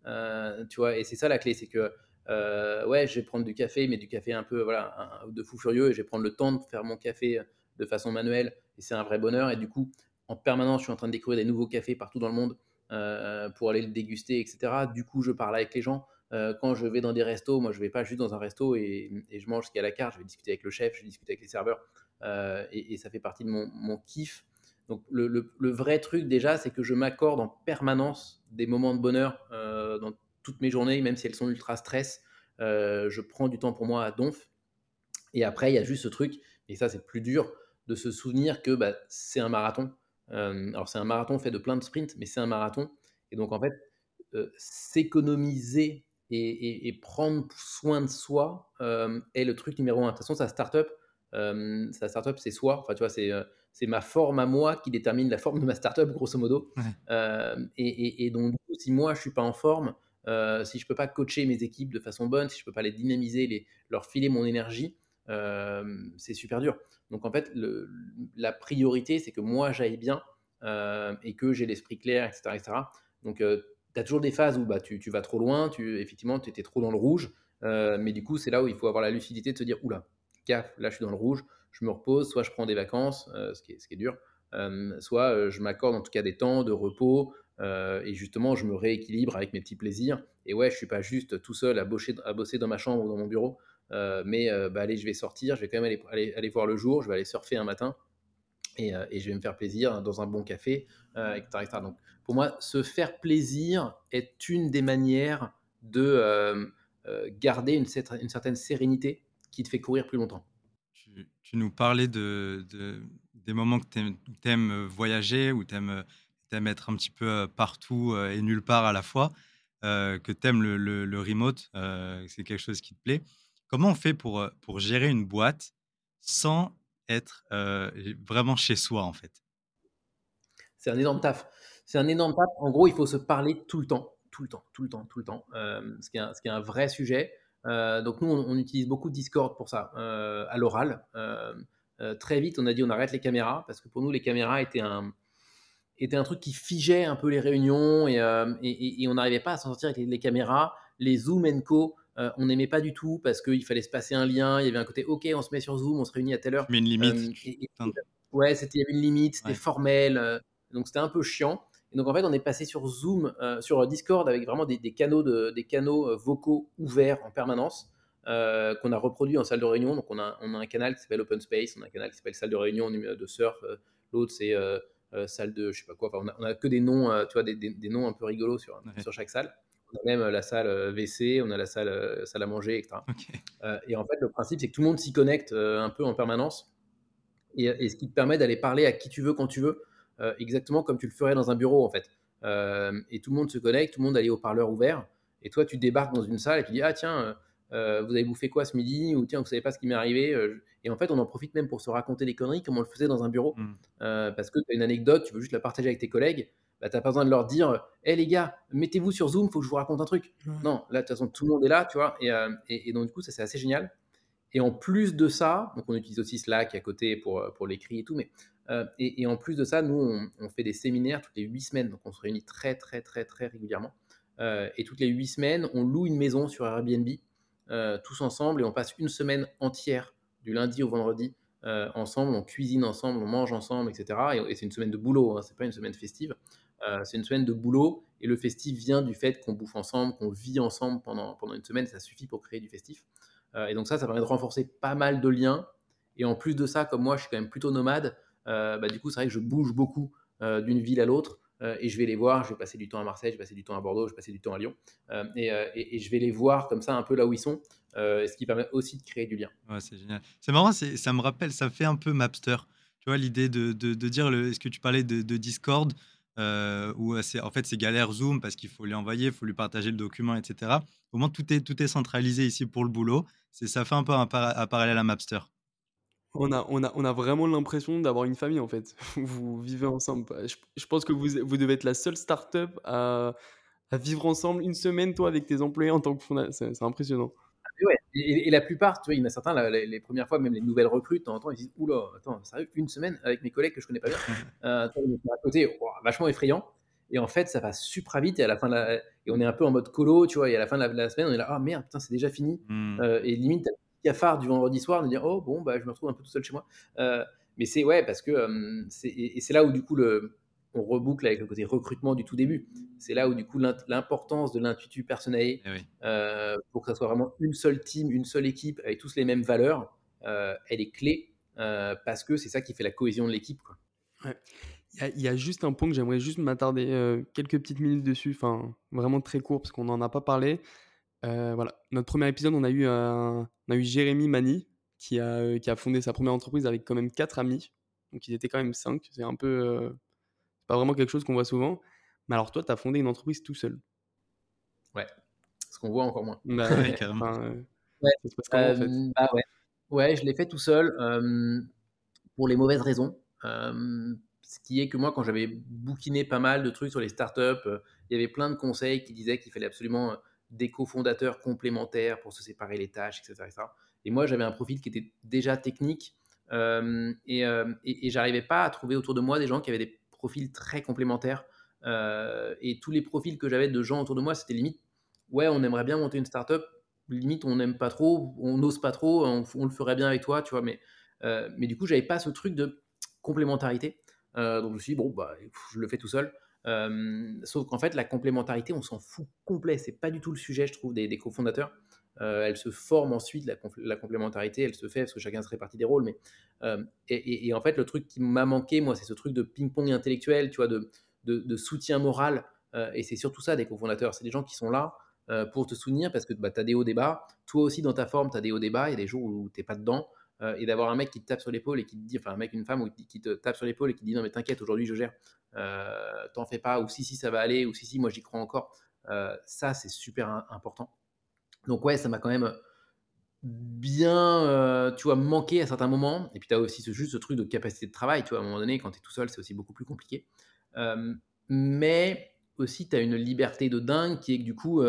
tu vois, et c'est ça la clé, c'est que euh, ouais, je vais prendre du café, mais du café un peu voilà, de fou furieux, et je vais prendre le temps de faire mon café de façon manuelle, et c'est un vrai bonheur. Et du coup, en permanence, je suis en train de découvrir des nouveaux cafés partout dans le monde euh, pour aller le déguster, etc. Du coup, je parle avec les gens. Euh, quand je vais dans des restos, moi, je vais pas juste dans un resto et, je mange ce qu'il y a à la carte. Je vais discuter avec le chef, je vais discuter avec les serveurs, et, ça fait partie de mon, mon kiff. Donc, le, vrai truc déjà, c'est que je m'accorde en permanence des moments de bonheur dans toutes mes journées, même si elles sont ultra stress, euh, je prends du temps pour moi à donf. Et après, il y a juste ce truc, et ça c'est plus dur, de se souvenir que bah, c'est un marathon. Euh, alors c'est un marathon fait de plein de sprints, mais c'est un marathon. Et donc en fait, euh, s'économiser et, prendre soin de soi est le truc numéro un. De toute façon, sa startup, sa startup c'est soi. Enfin, tu vois, c'est c'est ma forme à moi qui détermine la forme de ma startup, grosso modo. et, et, donc, si moi je suis pas en forme, euh, si je peux pas coacher mes équipes de façon bonne, si je peux pas les dynamiser, les, leur filer mon énergie, euh, c'est super dur. Donc en fait, le, la priorité, c'est que moi j'aille bien euh, et que j'ai l'esprit clair, etc. etc. Donc tu as toujours des phases où bah, tu, tu vas trop loin, tu, effectivement tu étais trop dans le rouge, mais du coup c'est là où il faut avoir la lucidité de se dire, oula, gaffe, là je suis dans le rouge, je me repose, soit je prends des vacances, ce, qui est, ce qui est dur, soit je m'accorde en tout cas des temps de repos, euh, et justement, je me rééquilibre avec mes petits plaisirs. Et ouais, je suis pas juste tout seul à bosser, dans ma chambre ou dans mon bureau. Euh, mais euh, bah, allez, je vais sortir, je vais quand même aller, voir le jour, je vais aller surfer un matin et, je vais me faire plaisir dans un bon café, etc., Donc, pour moi, se faire plaisir est une des manières de garder une, certaine sérénité qui te fait courir plus longtemps. Tu, nous parlais de, des moments que tu aimes, voyager ou tu aimes, être un petit peu partout et nulle part à la fois, que tu aimes le, remote, c'est quelque chose qui te plaît. Comment on fait pour, pour gérer une boîte sans être vraiment chez soi en fait? C'est un énorme taf. C'est un énorme taf. En gros, il faut se parler tout le temps, tout le temps, tout le temps, tout le temps. ce qui est un vrai sujet. Euh, donc nous, on, utilise beaucoup Discord pour ça, euh, à l'oral. Euh, très vite, on a dit on arrête les caméras, parce que pour nous, les caméras étaient un, était un truc qui figeait un peu les réunions et, et, on n'arrivait pas à s'en sortir avec les, caméras. Les Zoom Co, on n'aimait pas du tout parce qu'il fallait se passer un lien. Il y avait un côté OK, on se met sur Zoom, on se réunit à telle heure. Mais une limite. ouais, c'était, il y avait une limite, c'était formel. donc c'était un peu chiant. Et donc en fait, on est passé sur Zoom, euh, sur Discord avec vraiment des, canaux, de, des canaux euh, vocaux ouverts en permanence euh, qu'on a reproduit en salle de réunion. Donc on a, on a un canal qui s'appelle Open Space, on a un canal qui s'appelle salle de réunion de surf. L'autre c'est salle de je sais pas quoi. on, a, on, a, que des noms, tu vois, des, des, noms un peu rigolos sur, sur chaque salle. On a même la salle WC, on a la salle, salle à manger, etc. et en fait, le principe c'est que tout le monde s'y connecte un peu en permanence. Et, et, ce qui te permet d'aller parler à qui tu veux quand tu veux. Euh, exactement comme tu le ferais dans un bureau en fait. Euh, et tout le monde se connecte, tout le monde a les haut-parleurs ouverts. Et toi, tu débarques dans une salle et tu dis Ah, tiens, euh, vous avez bouffé quoi ce midi? Ou tiens, vous savez pas ce qui m'est arrivé Et en fait, on en profite même pour se raconter des conneries comme on le faisait dans un bureau. Mmh. parce que tu as une anecdote, tu veux juste la partager avec tes collègues. Bah, tu n'as pas besoin de leur dire Hé les gars, mettez-vous sur Zoom, faut que je vous raconte un truc. Non, là, de toute façon, tout le monde est là, tu vois. Et, et, et donc, du coup, ça, c'est assez génial. Et en plus de ça, donc on utilise aussi Slack à côté pour, pour l'écrit et tout, mais euh, et, en plus de ça, nous, on, fait des séminaires toutes les huit semaines. Donc, on se réunit très, très, très, très régulièrement. Euh, et toutes les huit semaines, on loue une maison sur Airbnb, euh, tous ensemble, et on passe une semaine entière, du lundi au vendredi, ensemble. On cuisine ensemble, on mange ensemble, etc. Et, c'est une semaine de boulot, hein, c'est pas une semaine festive. c'est une semaine de boulot, et le festif vient du fait qu'on bouffe ensemble, qu'on vit ensemble pendant, pendant une semaine. Ça suffit pour créer du festif. et donc, ça, ça permet de renforcer pas mal de liens. Et en plus de ça, comme moi, je suis quand même plutôt nomade. Euh, bah, du coup, c'est vrai que je bouge beaucoup euh, d'une ville à l'autre. Euh, et je vais les voir. Je vais passer du temps à Marseille, je vais passer du temps à Bordeaux, je vais passer du temps à Lyon, et, je vais les voir comme ça un peu là où ils sont, ce qui permet aussi de créer du lien. C'est génial. C'est marrant, ça me rappelle, ça fait un peu Mapster. Tu vois, l'idée de, dire, est-ce que tu parlais de, Discord où en fait c'est galère Zoom parce qu'il faut lui envoyer, il faut lui partager le document, etc. Au moins tout est, tout est centralisé ici pour le boulot. Ça fait un peu un, parallèle à Mapster. On a, on a, on a vraiment l'impression d'avoir une famille en fait. Vous vivez ensemble. Je, je pense que vous, vous devez être la seule start-up à, à vivre ensemble une semaine, toi, avec tes employés en tant que fondateur. C'est impressionnant. Ah, ouais. Et, la plupart, tu vois, il y en a certains, les, premières fois, même les nouvelles recrues, de temps en temps, ils disent Oula, attends, sérieux, une semaine avec mes collègues que je connais pas bien. euh, à côté, vachement effrayant. Et en fait, ça va super vite. Et à la fin de la... et on est un peu en mode colo, tu vois. Et à la fin de la, semaine, on est là, ah merde, putain, c'est déjà fini. Mmh. Euh, et limite, cafard du vendredi soir de dire oh bon bah je me retrouve un peu tout seul chez moi euh, mais c'est ouais parce que euh, c'est et, c'est là où du coup le on reboucle avec le côté recrutement du tout début c'est là où du coup l'importance de l'intuitu personnel eh euh, pour que ça soit vraiment une seule team une seule équipe avec tous les mêmes valeurs elle est clé parce que c'est ça qui fait la cohésion de l'équipe ouais. Il y, a juste un point que j'aimerais juste m'attarder quelques petites minutes dessus, enfin vraiment très court parce qu'on n'en a pas parlé. Euh, voilà, notre premier épisode, on a eu, un, on a eu Jérémy Mani qui a, euh, qui a fondé sa première entreprise avec quand même quatre amis. Donc ils étaient quand même cinq. C'est un peu. Euh, pas vraiment quelque chose qu'on voit souvent. Mais alors toi, tu as fondé une entreprise tout seul. Ouais, ce qu'on voit encore moins. Bah, ouais, carrément. ouais. Bah ouais. ouais, je l'ai fait tout seul pour les mauvaises raisons. ce qui est que moi, quand j'avais bouquiné pas mal de trucs sur les startups, il y avait plein de conseils qui disaient qu'il fallait absolument des cofondateurs complémentaires pour se séparer les tâches, etc. Et moi, j'avais un profil qui était déjà technique euh, euh, et, j'arrivais pas à trouver autour de moi des gens qui avaient des profils très complémentaires. Euh, et tous les profils que j'avais de gens autour de moi, c'était limite, ouais, on aimerait bien monter une startup, limite, on n'aime pas trop, on n'ose pas trop, on, le ferait bien avec toi, tu vois. Mais, mais du coup, j'avais pas ce truc de complémentarité. donc je me suis dit, bon, bah, je le fais tout seul. Euh, sauf qu'en fait, la complémentarité, on s'en fout complet. C'est pas du tout le sujet, je trouve, des, cofondateurs. Euh, elle se forme ensuite, la, complémentarité, elle se fait parce que chacun se répartit des rôles. Mais, euh, et, en fait, le truc qui m'a manqué, moi, c'est ce truc de ping-pong intellectuel, tu vois, de, soutien moral. et c'est surtout ça, des cofondateurs. C'est des gens qui sont là pour te soutenir parce que bah, tu as des hauts débats. Toi aussi, dans ta forme, tu as des hauts débats. Il y a des jours où tu n'es pas dedans. Et d'avoir un mec qui te tape sur l'épaule et qui te dit, enfin un mec, une femme ou qui te tape sur l'épaule et qui te dit non mais t'inquiète, aujourd'hui je gère, t'en fais pas, ou si si ça va aller, ou si si moi j'y crois encore, ça c'est super important. Donc ouais, ça m'a quand même bien, tu vois, manqué à certains moments. Et puis tu as aussi ce, juste ce truc de capacité de travail, tu vois, à un moment donné, quand tu es tout seul, c'est aussi beaucoup plus compliqué. mais aussi, tu as une liberté de dingue qui est que du coup,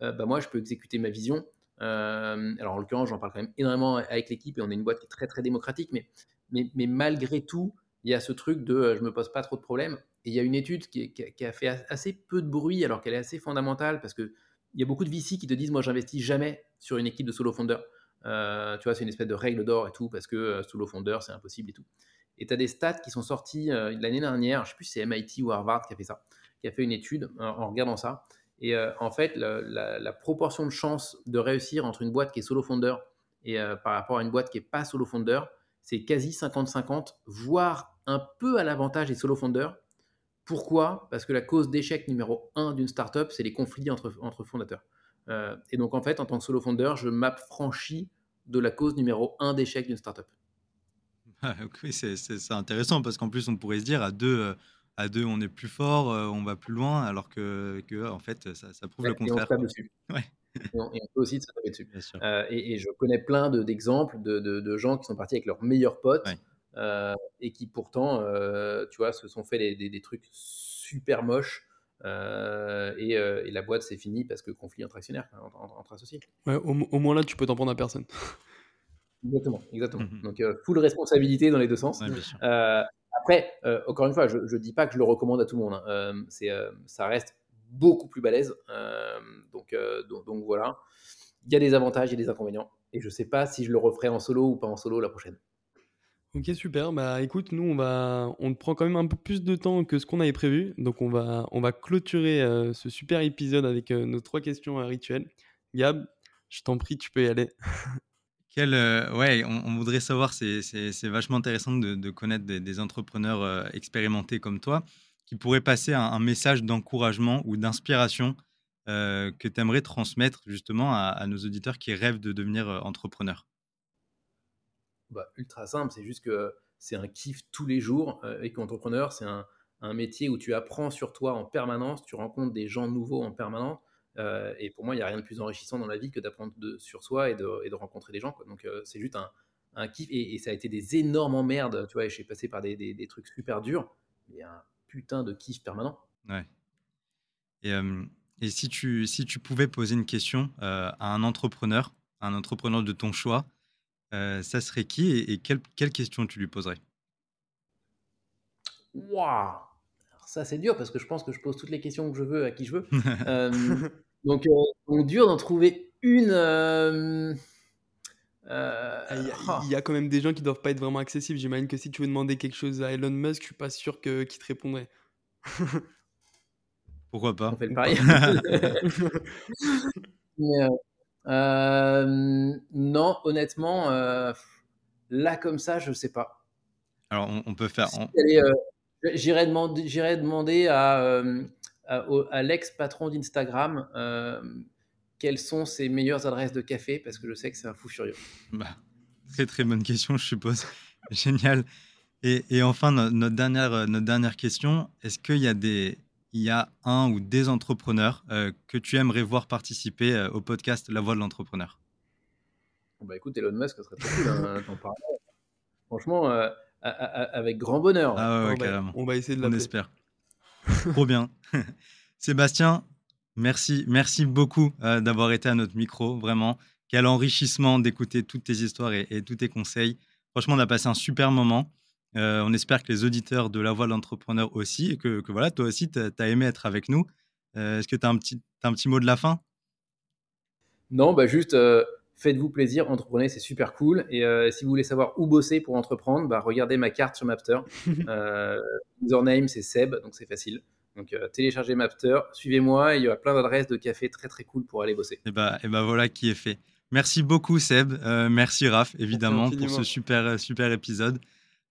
bah, moi, je peux exécuter ma vision. Alors en l'occurrence, j'en parle quand même énormément avec l'équipe et on est une boîte qui est très très démocratique, mais, mais, mais malgré tout, il y a ce truc de je me pose pas trop de problèmes. Et il y a une étude qui, qui a fait assez peu de bruit alors qu'elle est assez fondamentale parce que il y a beaucoup de VC qui te disent moi j'investis jamais sur une équipe de solo founder. Euh, tu vois, c'est une espèce de règle d'or et tout parce que euh, solo founder c'est impossible et tout. Et tu as des stats qui sont sortis euh, l'année dernière, je sais plus si c'est MIT ou Harvard qui a fait ça, qui a fait une étude en regardant ça. Et en fait, la, proportion de chance de réussir entre une boîte qui est solo founder et par rapport à une boîte qui est pas solo founder, c'est quasi 50-50, voire un peu à l'avantage des solo founders pourquoi? Parce que la cause d'échec numéro un d'une startup, c'est les conflits entre, entre fondateurs. Euh, et donc, en fait, en tant que solo founder, je m'affranchis de la cause numéro un d'échec d'une startup. Oui, c'est intéressant parce qu'en plus, on pourrait se dire à deux, euh, à deux on est plus fort, euh, on va plus loin, alors que, que en fait, ça, ça prouve le contraire. Et on dessus. Ouais. Et, on, peut aussi se taper dessus. et, je connais plein d'exemples de, de, de, gens qui sont partis avec leurs meilleurs potes. Euh, et qui pourtant, euh, tu vois, se sont fait des, trucs super moches. Euh, et, la boîte c'est fini parce que conflit entre actionnaires, entre, associés. au, moins là, tu peux t'en prendre à personne. Exactement, exactement. Mmh Donc, full responsabilité dans les deux sens. Après, encore une fois, je ne dis pas que je le recommande à tout le monde. Hein. c'est, ça reste beaucoup plus balèze. donc, donc, donc, voilà. Il y a des avantages et des inconvénients. Et je ne sais pas si je le referai en solo ou pas en solo la prochaine. Ok, super. Bah écoute, nous, on va, on prend quand même un peu plus de temps que ce qu'on avait prévu. Donc, on va, on va clôturer euh, ce super épisode avec euh, nos trois questions euh, rituelles. Gab, je t'en prie, tu peux y aller. Quel, ouais, on, voudrait savoir, c'est, vachement intéressant de, connaître des, entrepreneurs expérimentés comme toi qui pourraient passer un, message d'encouragement ou d'inspiration que tu aimerais transmettre justement à, nos auditeurs qui rêvent de devenir entrepreneurs. Bah, ultra simple, c'est juste que c'est un kiff tous les jours. Euh, et qu'entrepreneur, c'est un, métier où tu apprends sur toi en permanence, tu rencontres des gens nouveaux en permanence. Euh, et pour moi, il n'y a rien de plus enrichissant dans la vie que d'apprendre sur soi et de, rencontrer des gens. Donc, euh, c'est juste un, kiff. Et, ça a été des énormes emmerdes, tu vois. Et je suis passé par des, trucs super durs, mais un putain de kiff permanent. Ouais. Et, et si, tu, si tu pouvais poser une question à un entrepreneur, un entrepreneur de ton choix, euh, ça serait qui et, quelle, quelle, question tu lui poserais? Waouh Ça, c'est dur parce que je pense que je pose toutes les questions que je veux à qui je veux. Euh, donc, euh, dur d'en trouver une. Euh, ah, il y, a, quand même des gens qui doivent pas être vraiment accessibles. J'imagine que si tu veux demander quelque chose à Elon Musk, je suis pas sûr qu'il te répondrait. Pourquoi pas? On fait le pari. Mais, euh, non, honnêtement, euh, là comme ça, je sais pas. Alors, on, peut faire. Euh, j'irai demander, demander à, à, l'ex-patron d'Instagram quelles sont ses meilleures adresses de café, parce que je sais que c'est un fou furieux. Bah, très très bonne question, je suppose. Génial. Et, et enfin, notre, dernière, notre dernière question, est-ce qu'il y a des, il y a un ou des entrepreneurs euh, que tu aimerais voir participer euh, au podcast La Voix de l'entrepreneur? Bah écoute, Elon Musk, ça serait trop cool hein, Franchement, euh, avec grand bonheur. Ah ouais. On va essayer de On espère. trop bien. Sébastien, merci, merci beaucoup d'avoir été à notre micro. Vraiment, quel enrichissement d'écouter toutes tes histoires et, tous tes conseils. Franchement, on a passé un super moment. Euh, on espère que les auditeurs de La Voix de l'entrepreneur aussi, et que, voilà, toi aussi, tu as, aimé être avec nous. Euh, est-ce que tu as, un petit, un petit mot de la fin? Non, bah juste euh, faites-vous plaisir, entreprenez, c'est super cool. Et si vous voulez savoir où bosser pour entreprendre, bah, regardez ma carte sur Mapter. username, c'est Seb, donc c'est facile. Donc téléchargez Mapter, suivez-moi, il y aura plein d'adresses de café très très cool pour aller bosser. Et bah, et bah voilà qui est fait. Merci beaucoup Seb, merci Raph évidemment pour ce super, super épisode.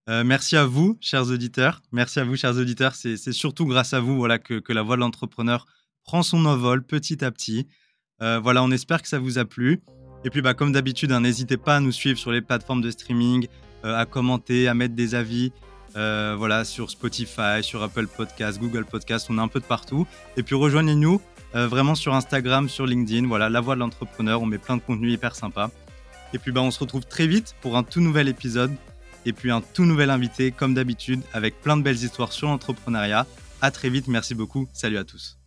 Euh, merci à vous, chers auditeurs. Merci à vous, chers auditeurs. C'est surtout grâce à vous voilà, que, la voix de l'entrepreneur prend son envol petit à petit. Euh, voilà, on espère que ça vous a plu. Et puis, bah, comme d'habitude, hein, n'hésitez pas à nous suivre sur les plateformes de streaming, à commenter, à mettre des avis. voilà, sur Spotify, sur Apple Podcast, Google Podcast, on est un peu de partout. Et puis rejoignez-nous vraiment sur Instagram, sur LinkedIn. Voilà, la voix de l'entrepreneur, on met plein de contenu hyper sympa. Et puis bah, on se retrouve très vite pour un tout nouvel épisode et puis un tout nouvel invité comme d'habitude avec plein de belles histoires sur l'entrepreneuriat. À très vite, merci beaucoup, salut à tous.